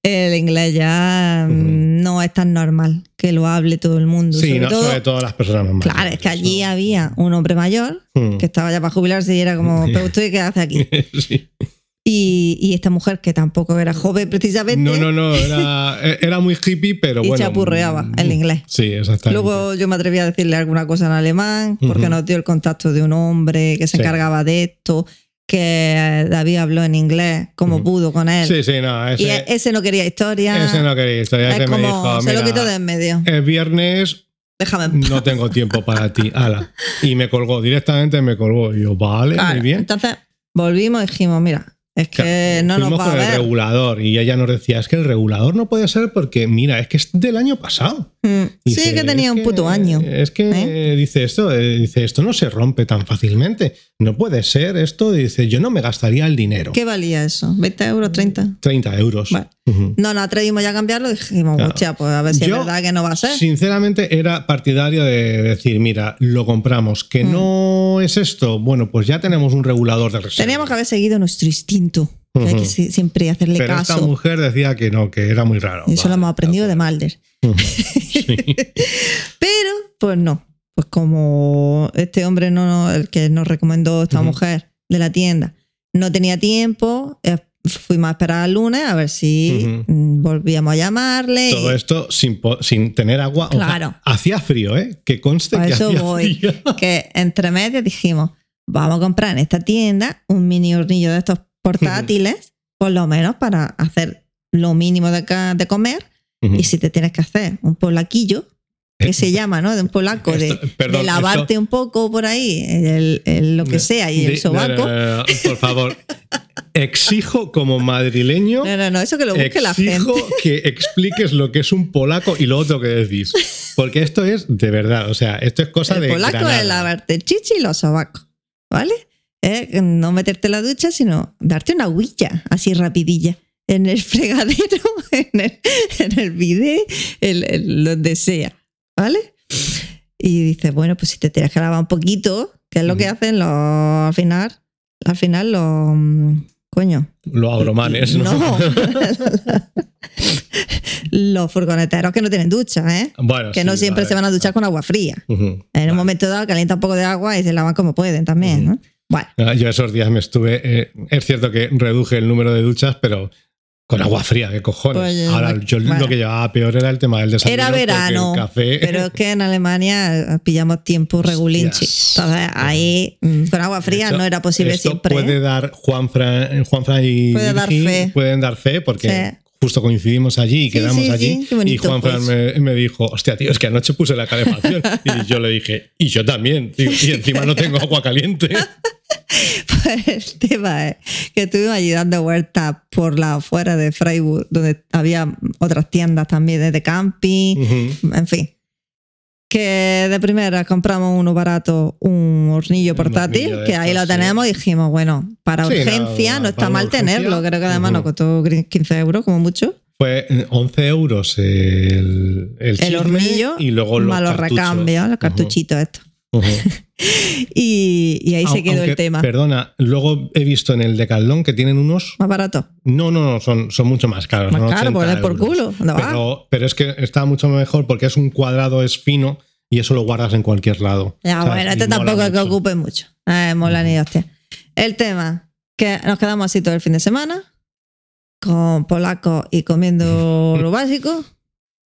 El inglés ya mm, no es tan normal que lo hable todo el mundo. Sí, sobre no, todo, sobre todo las personas más claro, es que allí ¿no? había un hombre mayor que estaba ya para jubilarse y era como, pero <laughs> usted qué hace aquí? Sí. Y, y esta mujer que tampoco era joven precisamente No, no, no, era, <laughs> era muy hippie, pero y bueno. chapurreaba el inglés. Sí, exactamente. Luego yo me atreví a decirle alguna cosa en alemán, porque nos dio el contacto de un hombre que se Sí. encargaba de esto, que David habló en inglés como pudo con él. sí, sí, no, y ese, e- ese no quería historia. ese no quería historia. es Ese me como, dijo, se lo "Mira, quitó de en medio. es viernes, Déjame en paz. no tengo tiempo para ti. Ala. Y me colgó, directamente me colgó. Y yo, vale, Claro, muy bien. Entonces volvimos y dijimos, mira, es que Claro, no nos va a con el ver. regulador y ella nos decía, es que el regulador no puede ser porque, mira, es que es del año pasado. Mm, Dice, sí, que tenía "Es un puto año. Es que ¿Eh? dice esto, eh, dice esto no se rompe tan fácilmente. No puede ser esto. Dice, yo no me gastaría el dinero. ¿Qué valía eso? ¿20 euros? ¿30? 30 euros. No nos atrevimos ya a cambiarlo y dijimos, Claro. hostia, pues a ver si Yo, es verdad que no va a ser. Sinceramente, era partidario de decir, mira, lo compramos. Que Mm. no es esto. Bueno, pues ya tenemos un regulador de reserva. Teníamos que haber seguido nuestro instinto, que hay que siempre hacerle Pero esta caso. mujer decía que no, que era muy raro. Y eso lo hemos aprendido de. Sí. <laughs> Pero, pues no. Pues como este hombre, no, el que nos recomendó esta mujer de la tienda, no tenía tiempo, eh, fuimos a esperar al lunes a ver si mm, volvíamos a llamarle. y- Todo esto sin, sin tener agua. O sea, Claro. hacía frío, ¿eh? Que conste A que eso hacía voy. frío. <laughs> que entre medias dijimos, vamos a comprar en esta tienda un mini hornillo de estos portátiles, por lo menos para hacer lo mínimo de, de comer. Y si te tienes que hacer un polaquillo, que se llama, ¿no? De un polaco, de, Esto- perdón, de lavarte un poco por ahí, el, el- lo que sea, y el sobaco. no, no, no, no, por favor. Exijo como madrileño. No, no, no, eso que lo busque la Exijo gente. que expliques lo que es un polaco y lo otro que decís. Porque esto es de verdad, o sea, esto es cosa El de. polaco Granada. es lavarte el chichi y los sobacos, ¿vale? Es no meterte en la ducha, sino darte una huilla así rapidilla. En el fregadero, <laughs> en el, en el bidet, en, en donde sea, ¿vale? Y dices, bueno, pues si te tienes que lavar un poquito, que es lo que hacen los, al final, al final los, coño, Los agromanes, ¿no? No. <laughs> los furgoneteros que no tienen ducha, ¿eh? bueno, Que sí, no siempre vale. se van a duchar con agua fría. En Vale. un momento dado calienta un poco de agua y se lavan como pueden también, ¿no? Bueno, Ah, Yo esos días me estuve. eh, es cierto que reduje el número de duchas, pero con agua fría, ¿qué cojones? Pues, Ahora, yo bueno. lo que llevaba peor era el tema del desayuno. era verano, El café. pero es que en Alemania pillamos tiempo regulinchi. Entonces ahí mm, con agua fría no era posible esto siempre. Puede ¿eh? dar Juan Fran, Juanfran y Puede dar Virgi fe. pueden dar fe porque Sí. Justo coincidimos allí y quedamos sí, allí. sí, qué bonito, y Juanfran pues. me, me dijo, hostia, tío, es que anoche puse la calefacción. <laughs> y yo le dije, y yo también. tío, y encima no tengo agua caliente. <laughs> Pues el tema es que estuvimos allí dando vueltas por la afuera de Freiburg, donde había otras tiendas también de camping. En fin. Que de primera compramos uno barato, un hornillo portátil, hornillo que ahí lo sí. tenemos y dijimos, bueno, para Sí, urgencia no, no, está mal urgencia. tenerlo. Creo que además nos costó 15 euros como mucho. Fue eh, 11 euros el, el, hornillo, y luego los más los cartuchos. recambios, los cartuchitos estos. <laughs> Y, y ahí se quedó el tema. Perdona, luego he visto en el Decathlon que tienen unos. Más barato. No, no, no, son, son mucho más caros. Más caro, 80 es por culo. Pero, pero es que está mucho mejor porque es un cuadrado, es fino y eso lo guardas en cualquier lado. Ya, ¿sabes? bueno, este tampoco es que ocupe mucho. Eh, mola ni hostia. El tema, que nos quedamos así todo el fin de semana, con polacos y comiendo <laughs> lo básico.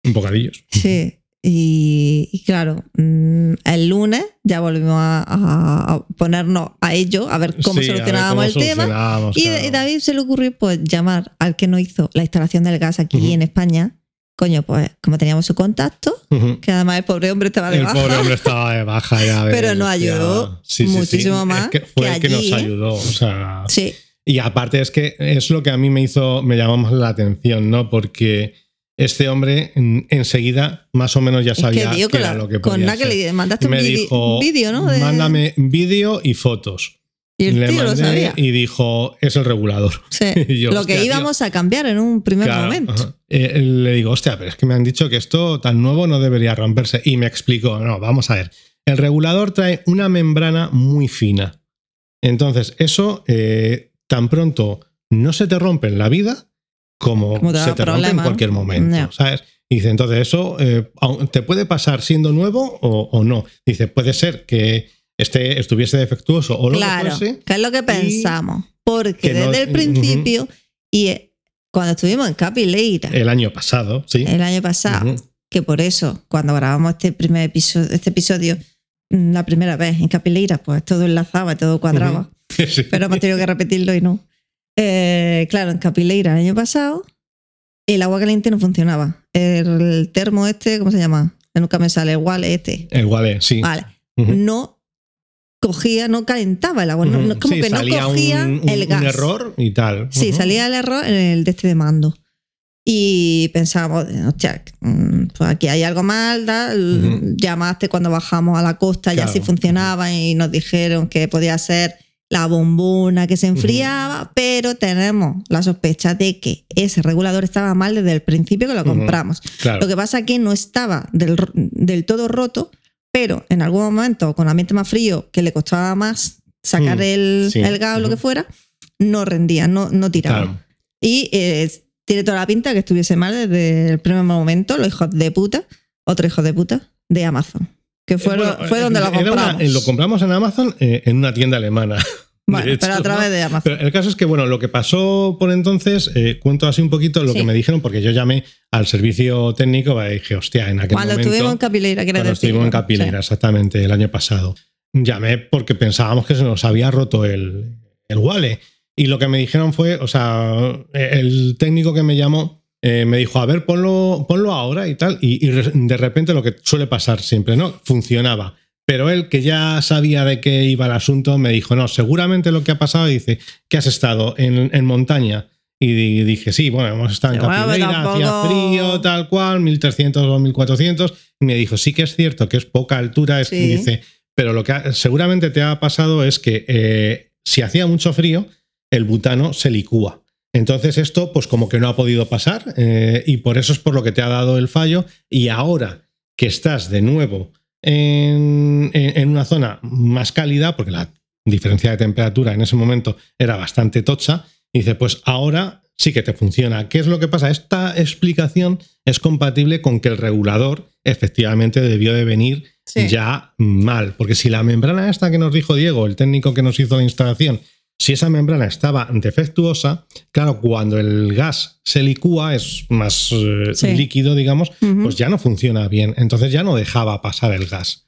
Un bocadillos. Sí. Y, y claro, mm, el lunes ya volvimos a, ponernos a ello, a ver cómo Sí, a ver solucionábamos cómo el tema. Y, claro. y David se le ocurrió pues llamar al que nos hizo la instalación del gas aquí en España. Coño, pues como teníamos su contacto, que además el pobre hombre estaba de El baja. pobre hombre estaba de baja ya. <laughs> Pero nos ayudó. Sí, sí, muchísimo más Es que fue que el que allí, nos ¿eh? ayudó. O sea, Sí, Y aparte es que es lo que a mí me hizo, me llamó más la atención, ¿no? Porque este hombre en- enseguida más o menos ya es que sabía con, era la- lo que con podía nada que ser. le mandaste un me dijo, vídeo, ¿no? De- mándame vídeo y fotos. y el le tío lo mandé sabía. y dijo, es el regulador. Sí, <laughs> yo, lo hostia, que tío. íbamos a cambiar en un primer Claro, momento. Eh, le digo, hostia, pero es que me han dicho que esto tan nuevo no debería romperse. Y me explicó, no, vamos a ver. El regulador trae una membrana muy fina. Entonces, eso eh, tan pronto no se te rompe en la vida como, se te rompe en cualquier momento. ¿Sabes? Dice, entonces, eso eh, te puede pasar siendo nuevo o, o no. Dice, puede ser que este, estuviese defectuoso o lo claro, que fuese. que es lo que pensamos. Porque que no- desde el principio, y eh, cuando estuvimos en Capileira El año pasado, sí. el año pasado, Ujú. que por eso, cuando grabamos este primer episodio, este episodio, mm, la primera vez en Capileira, pues todo enlazaba, todo cuadraba. <laughs> Sí. pero hemos tenido que repetirlo y no. Eh, claro, en Capileira el año pasado, el agua caliente no funcionaba. El termo este, ¿cómo se llama? Nunca me sale, el wall este. El Wale, sí. Vale. No cogía, no calentaba el agua. no- como Sí, que no cogía un, un- el un gas. error y tal. Sí, salía el error en el de este de mando. Y pensábamos, hostia, mm, pues aquí hay algo mal. Llamaste cuando bajamos a la costa, ya Claro. sí funcionaba y nos dijeron que podía ser la bombona que se enfriaba, pero tenemos la sospecha de que ese regulador estaba mal desde el principio que lo compramos. Claro. Lo que pasa es que no estaba del, del todo roto, pero en algún momento, con ambiente más frío, que le costaba más sacar Mm, el, sí. el gas o lo que fuera, no rendía, no, no tiraba. Claro. Y eh, tiene toda la pinta que estuviese mal desde el primer momento, los hijos de puta, otro hijo de puta, de Amazon. Que fue, Eh, bueno, fue donde lo era una- compramos. eh, lo compramos en Amazon eh, en una tienda alemana. <laughs> bueno, hecho, pero a través ¿no? de Amazon. Pero el caso es que, bueno, lo que pasó por entonces, eh, cuento así un poquito lo Sí. que me dijeron, porque yo llamé al servicio técnico y dije, hostia, en aquel Cuando momento. estuvimos en Capileira, Cuando decir. estuvimos en. Capileira, Sí. exactamente, el año pasado. Llamé porque pensábamos que se nos había roto el, el Wale. Y lo que me dijeron fue, o sea, el técnico que me llamó eh, me dijo, a ver, ponlo, ponlo ahora y tal. Y, de repente lo que suele pasar siempre, ¿no? Funcionaba. Pero él, que ya sabía de qué iba el asunto, me dijo, no, seguramente lo que ha pasado, dice, que has estado en, en montaña. Y di- dije, sí, bueno, hemos estado en Capileira, hacía tampoco- frío, tal cual, 1300 o 1400. Y me dijo, sí que es cierto que es poca altura. Es, Sí. dice, pero lo que ha- seguramente te ha pasado es que eh, si hacía mucho frío, el butano se licúa. Entonces esto, pues como que no ha podido pasar eh, y por eso es por lo que te ha dado el fallo. Y ahora que estás de nuevo en, en- en una zona más cálida, porque la diferencia de temperatura en ese momento era bastante tocha, dice, pues ahora sí que te funciona. ¿Qué es lo que pasa? Esta explicación es compatible con que el regulador efectivamente debió de venir Sí. ya mal, porque si la membrana esta que nos dijo Diego, el técnico que nos hizo la instalación, si esa membrana estaba defectuosa, claro, cuando el gas se licúa, es más eh, Sí. líquido, digamos, pues ya no funciona bien. Entonces ya no dejaba pasar el gas.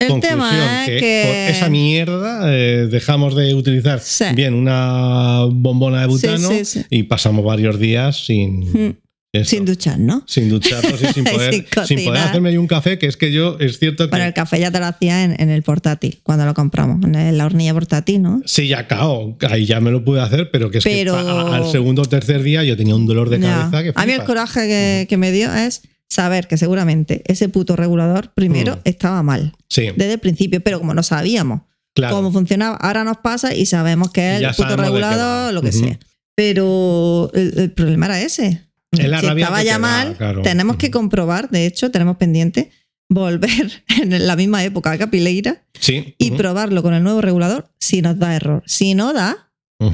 el Conclusión, tema que, que. por esa mierda eh, dejamos de utilizar Sí. bien una bombona de butano Sí, y pasamos varios días sin, eso, Sin duchar, ¿no? sin ducharnos y sin <laughs> poder, Sin sin poder hacerme yo un café, que es que yo, es cierto que... Bueno, el café ya te lo hacía en, en el portátil, cuando lo compramos, en la hornilla portátil, ¿no? Sí, ya cao, ahí ya me lo pude hacer, pero que es Pero- que a- al segundo o tercer día yo tenía un dolor de cabeza que A mí el coraje que, que me dio es saber que seguramente ese puto regulador primero Mm. estaba mal Sí, desde el principio, pero como no sabíamos claro. cómo funcionaba, ahora nos pasa y sabemos que es el puto regulador, lo que sea. Pero el, el problema era ese. Es la si rabia estaba ya da, mal, claro. tenemos que comprobar, de hecho, tenemos pendiente volver <laughs> en la misma época a Capileira Sí. y probarlo con el nuevo regulador si nos da error. Si no da,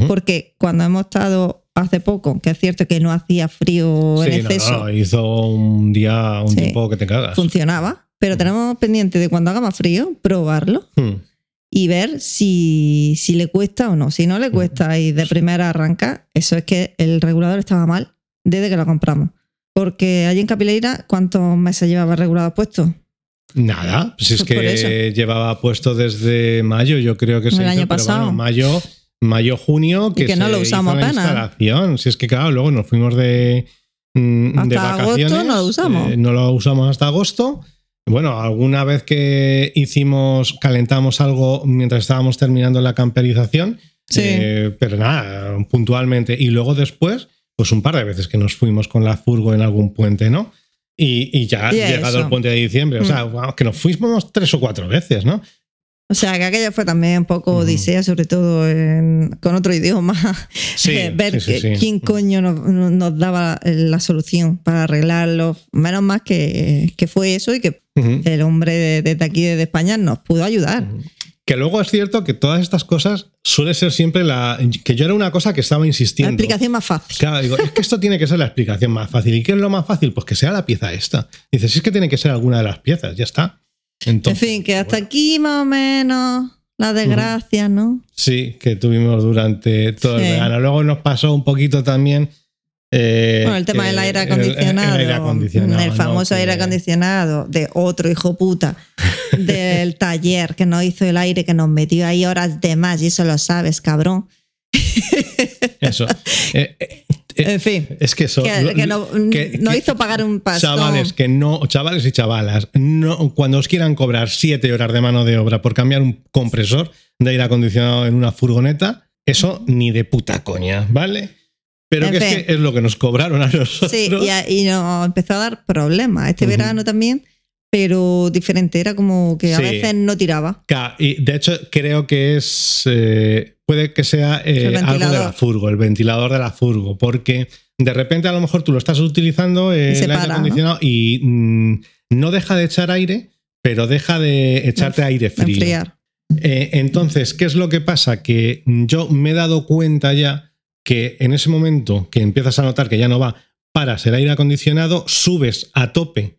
porque cuando hemos estado hace poco, que es cierto que no hacía frío en Sí, exceso, no, hizo un día, un Sí. tiempo que te cagas. funcionaba, pero tenemos pendiente de cuando haga más frío, probarlo Hmm. y ver si, si le cuesta o no. Si no le cuesta y de primera arranca, eso es que el regulador estaba mal desde que lo compramos. Porque allí en Capileira, ¿cuántos meses llevaba el regulador puesto? Nada, pues es <laughs> Pues que llevaba puesto desde mayo, yo creo que El se hizo, año pero pasado. bueno, mayo, mayo, junio, Y que, que no se lo usamos hizo la apenas. instalación. Si es que claro, luego nos fuimos de, mm, Hasta de agosto vacaciones. no lo usamos. eh, no lo usamos hasta agosto. Bueno, alguna vez que hicimos, calentamos algo mientras estábamos terminando la camperización, Sí. eh, pero nada, puntualmente. Y luego después, pues un par de veces que nos fuimos con la furgo en algún puente, ¿no? Y, y ya Y llegado el puente de diciembre, o Mm. sea, guau, que nos fuimos tres o cuatro veces, ¿no? O sea, que aquello fue también un poco Ujú. odisea, sobre todo en- con otro idioma. <laughs> Sí, Eh, ver sí, sí, quién coño nos, nos daba la solución para arreglarlo. Menos más que, que fue eso y que el hombre de- desde aquí, desde España, nos pudo ayudar. Que luego es cierto que todas estas cosas suele ser siempre la. que yo era una cosa que estaba La insistiendo. explicación más fácil. Claro, digo, es que esto tiene que ser la explicación más fácil. ¿Y qué es lo más fácil? Pues que sea la pieza esta. Dices, es que tiene que ser alguna de las piezas, ya está. Entonces, en fin, que hasta bueno, aquí más o menos la desgracia, ¿no? Sí, que tuvimos durante todo el verano. Luego nos pasó un poquito también. Eh, Bueno, el tema del aire acondicionado, el aire acondicionado, el ¿no? famoso aire acondicionado de otro hijo puta <laughs> del taller que nos hizo el aire, que nos metió ahí horas de más, y eso lo sabes, cabrón. <laughs> Eso. Eh, eh, En fin, es que eso. que, que no- que- hizo pagar un pastón. Chavales que no, chavales y chavalas, no, cuando os quieran cobrar siete horas de mano de obra por cambiar un compresor de aire acondicionado en una furgoneta, eso ni de puta coña, ¿vale? Pero En que es que es lo que nos cobraron a nosotros. Sí, y, a- y nos empezó a dar problemas este verano también, pero diferente. Era como que a Sí. veces no tiraba. Y de hecho, creo que es. eh, puede que sea eh, algo de la furgo, el ventilador de la furgo, porque de repente a lo mejor tú lo estás utilizando eh, el aire acondicionado y mm, no deja de echar aire, pero deja de echarte De- aire frío. Eh, entonces, ¿qué es lo que pasa? Que yo me he dado cuenta ya que en ese momento que empiezas a notar que ya no va, paras el aire acondicionado, subes a tope.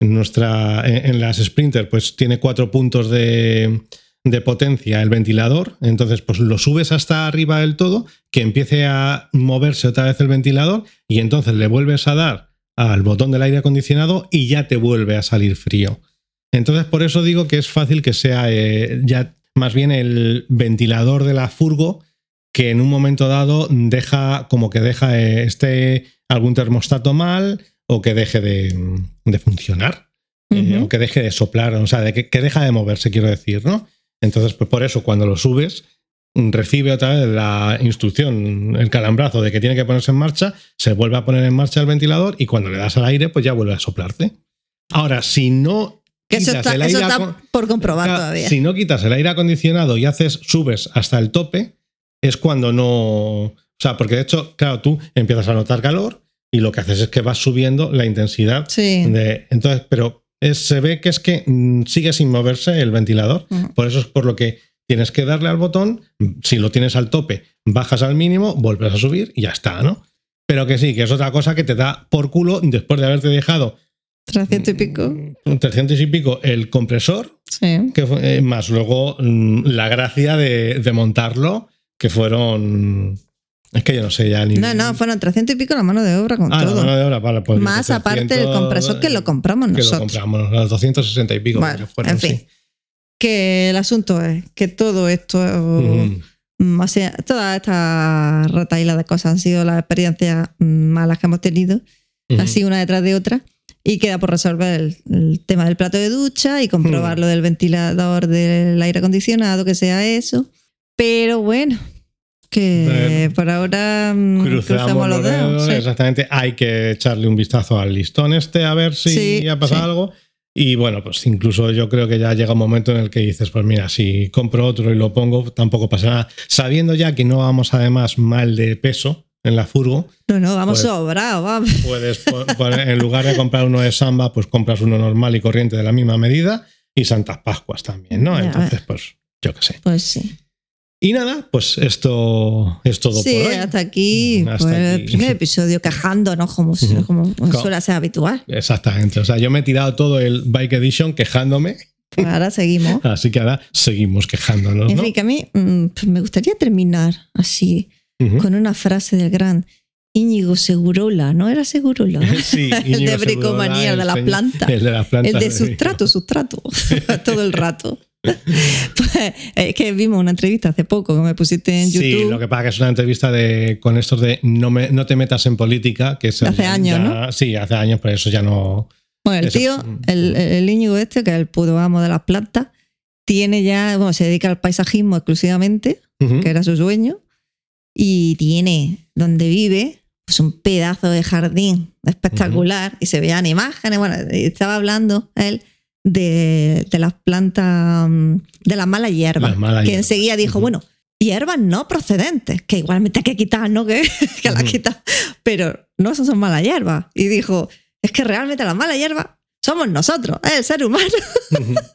En, nuestra, en, las Sprinter, pues tiene cuatro puntos de, de potencia el ventilador. Entonces, pues lo subes hasta arriba del todo, que empiece a moverse otra vez el ventilador, y entonces le vuelves a dar al botón del aire acondicionado y ya te vuelve a salir frío. Entonces, por eso digo que es fácil que sea eh, ya más bien el ventilador de la furgo que en un momento dado deja, como que deja este algún termostato mal o que deje de, de funcionar eh, o que deje de soplar, o sea, de que, que deja de moverse, quiero decir, ¿no? Entonces, pues por eso cuando lo subes, recibe otra vez la instrucción, el calambrazo de que tiene que ponerse en marcha, se vuelve a poner en marcha el ventilador y cuando le das al aire, pues ya vuelve a soplarte. Ahora, si no Que eso quitas está, el eso aire está acon- por comprobar todavía. Si no quitas el aire acondicionado y haces, subes hasta el tope, es cuando no. O sea, porque de hecho, claro, tú empiezas a notar calor y lo que haces es que vas subiendo la intensidad Sí. de. Entonces, pero es- se ve que es que mm, sigue sin moverse el ventilador. Por eso es por lo que tienes que darle al botón. Si lo tienes al tope, bajas al mínimo, vuelves a subir y ya está, ¿no? Pero que sí, que es otra cosa que te da por culo después de haberte dejado 300 y pico. mm, 300 y pico el compresor, Sí. que fue, eh, más luego mm, la gracia de, de montarlo, que fueron. Es que yo no sé ya ni. No, no, fueron 300 y pico la mano de obra con Ah, la todo. mano de obra, vale, pues Más 300, aparte del compresor que lo compramos que lo nosotros. compramos, los 260 y pico. Bueno, fueron, en fin. sí. Que el asunto es que todo esto, mm, o sea, toda esta retaíla de cosas han sido las experiencias malas que hemos tenido, así una detrás de otra. Y queda por resolver el, el tema del plato de ducha y comprobar Mm. lo del ventilador del aire acondicionado, que sea eso. Pero bueno, que por ahora mm, Cruzamos los dedos, sí. exactamente. Hay que echarle un vistazo al listón este a ver si Sí, ha pasado sí. algo. Y bueno, pues incluso yo creo que ya llega un momento en el que dices, pues mira, si compro otro y lo pongo, tampoco pasa nada. Sabiendo ya que no vamos además mal de peso en la furgo, No, no, vamos Pues- sobrados, vamos. <laughs> puedes en lugar de comprar uno de samba, pues compras uno normal y corriente de la misma medida y Santas Pascuas también, ¿no? Ya, Entonces, pues yo qué sé. Pues sí. Y nada, pues esto es todo Sí, por hoy. hasta aquí, Hasta pues, el aquí. primer episodio quejándonos <laughs> como, como Co- suele ser habitual. Exactamente. O sea, yo me he tirado todo el Bike Edition quejándome, Pues ahora <laughs> seguimos. así que ahora seguimos quejándonos, En ¿no? fin, que a mí mm, pues me gustaría terminar así, con una frase del gran Íñigo Segurola, ¿no era Segurola? <laughs> Sí, el Íñigo de bricomanía, Segurola, el de la señor- planta. El de las plantas. El de sustrato, sustrato, todo el rato. Pues, <laughs> es que vimos una entrevista hace poco que me pusiste en Sí, YouTube. lo que pasa que es una entrevista de con estos de no, me, no te metas en política, que es Hace ya- años. Sí, hace años, pero eso ya no. Bueno, el Eso- tío, el, el Íñigo este, que es el puto amo de las plantas, tiene ya, bueno, se dedica al paisajismo exclusivamente, que era su sueño, y tiene donde vive pues un pedazo de jardín espectacular y se veían imágenes, bueno, estaba hablando él de, de las plantas, mm, de las malas hierbas, malas que hierbas. enseguida dijo, bueno, hierbas no procedentes, que igualmente hay que quitar, ¿no? Que, <laughs> que las Ujú. quita, pero no esas son malas hierbas. Y dijo, es que realmente las malas hierbas somos nosotros, es el ser humano. <laughs>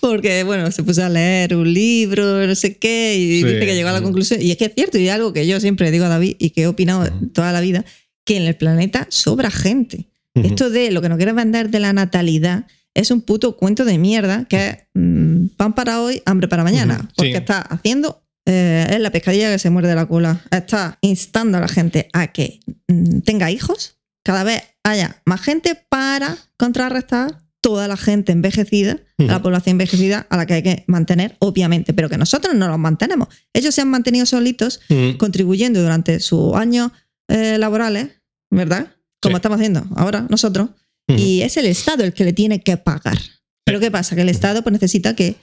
Porque, bueno, se puso a leer un libro, no sé qué, y Sí. dice que llegó a la conclusión. Y es que es cierto, y algo que yo siempre digo a David y que he opinado toda la vida, que en el planeta sobra gente. Esto de lo que nos quieren vender de la natalidad es un puto cuento de mierda que es mm, pan para hoy, hambre para mañana. Porque está haciendo. eh, es la pescadilla que se muerde la cola. Está instando a la gente a que mm, tenga hijos. Cada vez haya más gente para contrarrestar toda la gente envejecida, a la población envejecida a la que hay que mantener, obviamente, pero que nosotros no los mantenemos. Ellos se han mantenido solitos contribuyendo durante sus años eh, laborales, ¿verdad? Como Sí. estamos haciendo ahora nosotros. Ujú. Y es el Estado el que le tiene que pagar. Pero ¿qué pasa? Que el Estado pues, necesita que,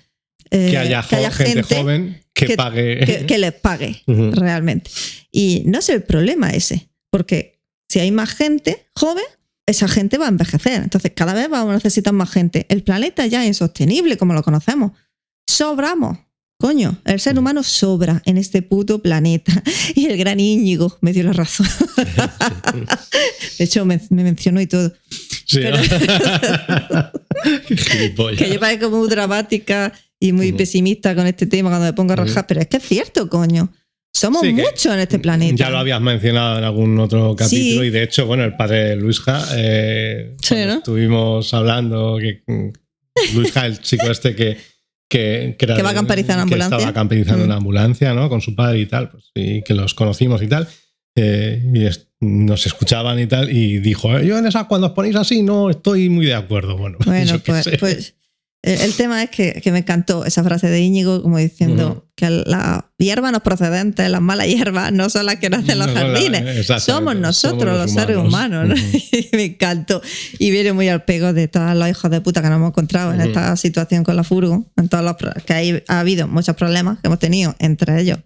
eh, que haya, gente, joven que, que- pague. que- les pague realmente. Y no es el problema ese, porque si hay más gente joven, esa gente va a envejecer. Entonces cada vez vamos a necesitar más gente. El planeta ya es insostenible como lo conocemos. Sobramos. Coño, el ser humano sobra en este puto planeta. <laughs> Y el gran Íñigo me dio la razón. <laughs> De hecho, me, me mencionó y todo. Sí, Pero-. <laughs> Que yo parezco muy dramática y muy Ujú. pesimista con este tema cuando me pongo a rajar, pero es que es cierto, coño. Somos Sí, muchos en este planeta. Ya lo habías mencionado en algún otro capítulo Sí. y de hecho, bueno, el padre de Luisja, eh, Sí, cuando ¿no? estuvimos hablando, que mm, Luisja, el chico este que, que, era Que va a camperizar en que ambulancia. estaba camperizando en Mm. ambulancia, ¿no? Con su padre y tal, pues, y que los conocimos y tal. eh, y es- nos escuchaban y tal, y dijo, "Eh, yo en esas cuando os ponéis así no estoy muy de acuerdo. <laughs> Bueno, Bueno, yo pues, sé. pues, el, el tema es que, que me encantó esa frase de Íñigo, como diciendo que las hierbas no procedentes, las malas hierbas, no son las que nacen en los No son la- jardines. exactamente, Somos nosotros, somos los, seres humanos. <laughs> me encantó. Y viene muy al pego de todos los hijos de puta que nos hemos encontrado en esta situación con la furgo, en todos los que hay- ha habido muchos problemas que hemos tenido, entre ellos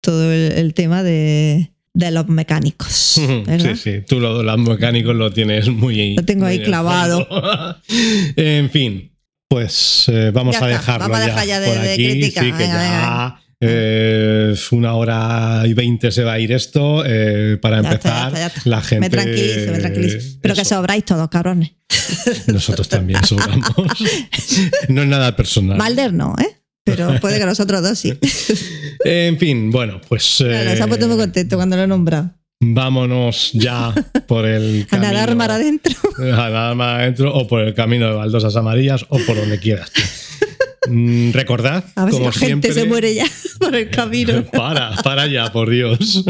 todo el, el tema de, de los mecánicos. ¿verdad? Sí, sí, tú lo, los mecánicos lo tienes muy. Lo tengo ahí clavado. <laughs> en fin, pues eh, vamos Ya a está, dejarlo vamos a dejar ya de- por de aquí. crítica. Sí, que Venga, ya eh, una hora y veinte se va a ir esto. eh, para Ya empezar, está, ya está. la gente. Me tranquilizo, me tranquilizo. Pero que sobráis todos, cabrones. <laughs> Nosotros también sobramos. <laughs> no es nada personal. Malder no, ¿eh? Pero puede que nosotros dos sí. <laughs> En fin, bueno, pues. Claro, se ha puesto muy eh, contento cuando lo he nombrado. Vámonos ya por el <laughs> A camino. nadar mar adentro. <laughs> a nadar mar adentro o por el camino de baldosas amarillas o por donde quieras. Mm, recordad, A ver si como la gente se muere ya <laughs> por el camino. <laughs> Para, para ya, por Dios.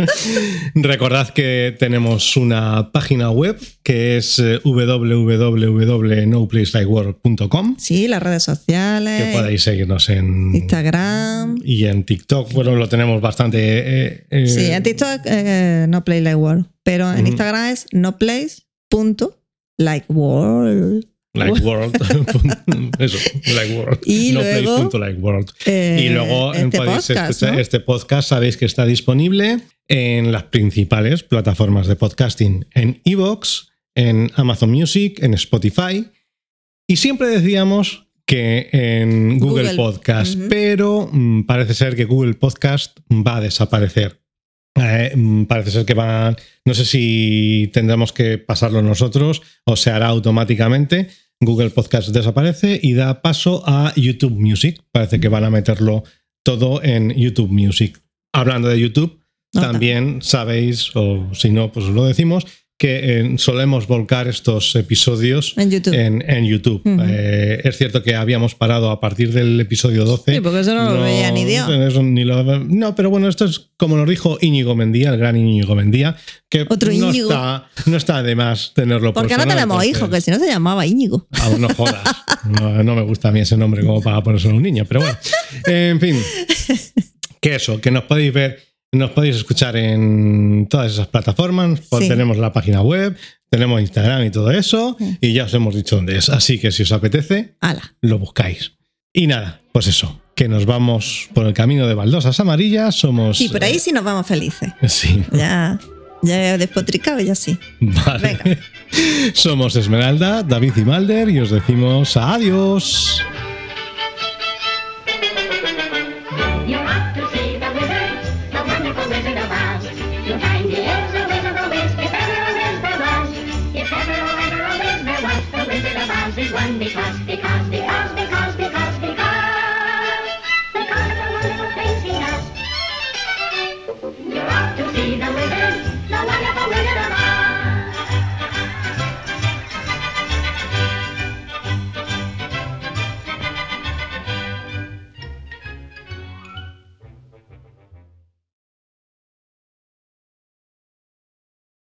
Recordad que tenemos una página web que es eh, www.noplacelikeworld.com Sí, las redes que sociales, podéis seguirnos en Instagram. y en TikTok. Bueno, lo tenemos bastante. eh, eh, Sí, en TikTok eh, no play like world, pero en. Instagram es no plays.likeworld. Like World. <laughs> Eso, Like World. Y no luego, Like World. eh, y luego este podéis podcast, escuchar ¿no? este podcast, sabéis que está disponible en las principales plataformas de podcasting, en Evox, en Amazon Music, en Spotify. Y siempre decíamos que en Google, Google. Podcast, pero mm, parece ser que Google Podcast va a desaparecer. Eh, mm, parece ser que van, no sé si tendremos que pasarlo nosotros o se hará automáticamente. Google Podcast desaparece y da paso a YouTube Music. Parece que van a meterlo todo en YouTube Music. Hablando de YouTube, Nota. también sabéis, o si no, pues os lo decimos, que eh, solemos volcar estos episodios En YouTube. en, en. Eh, es cierto que habíamos parado a partir del episodio 12. Sí, porque eso no, lo veía ni Dios. no, pero bueno, esto es como nos dijo Íñigo Mendía, el gran Íñigo Mendía, que Otro no, Íñigo. está, no está de más tenerlo por Porque no sonar, tenemos hijos, que si no se llamaba Íñigo. Ah, no jodas. No, no me gusta a mí ese nombre como para ponérselo a un niño, pero bueno. En fin. Que eso, que nos podéis ver, nos podéis escuchar en todas esas plataformas. pues Sí. Tenemos la página web, tenemos Instagram y todo eso. Sí. Y ya os hemos dicho dónde es. Así que si os apetece, Ala. lo buscáis. Y nada, pues eso, que nos vamos por el camino de baldosas amarillas. Somos. Sí, por ahí sí nos vamos felices. eh, sí, Ya, ya he despotricado, ya sí. vale. Venga. <laughs> Somos Esmeralda, David y Malder y os decimos adiós. Christmas.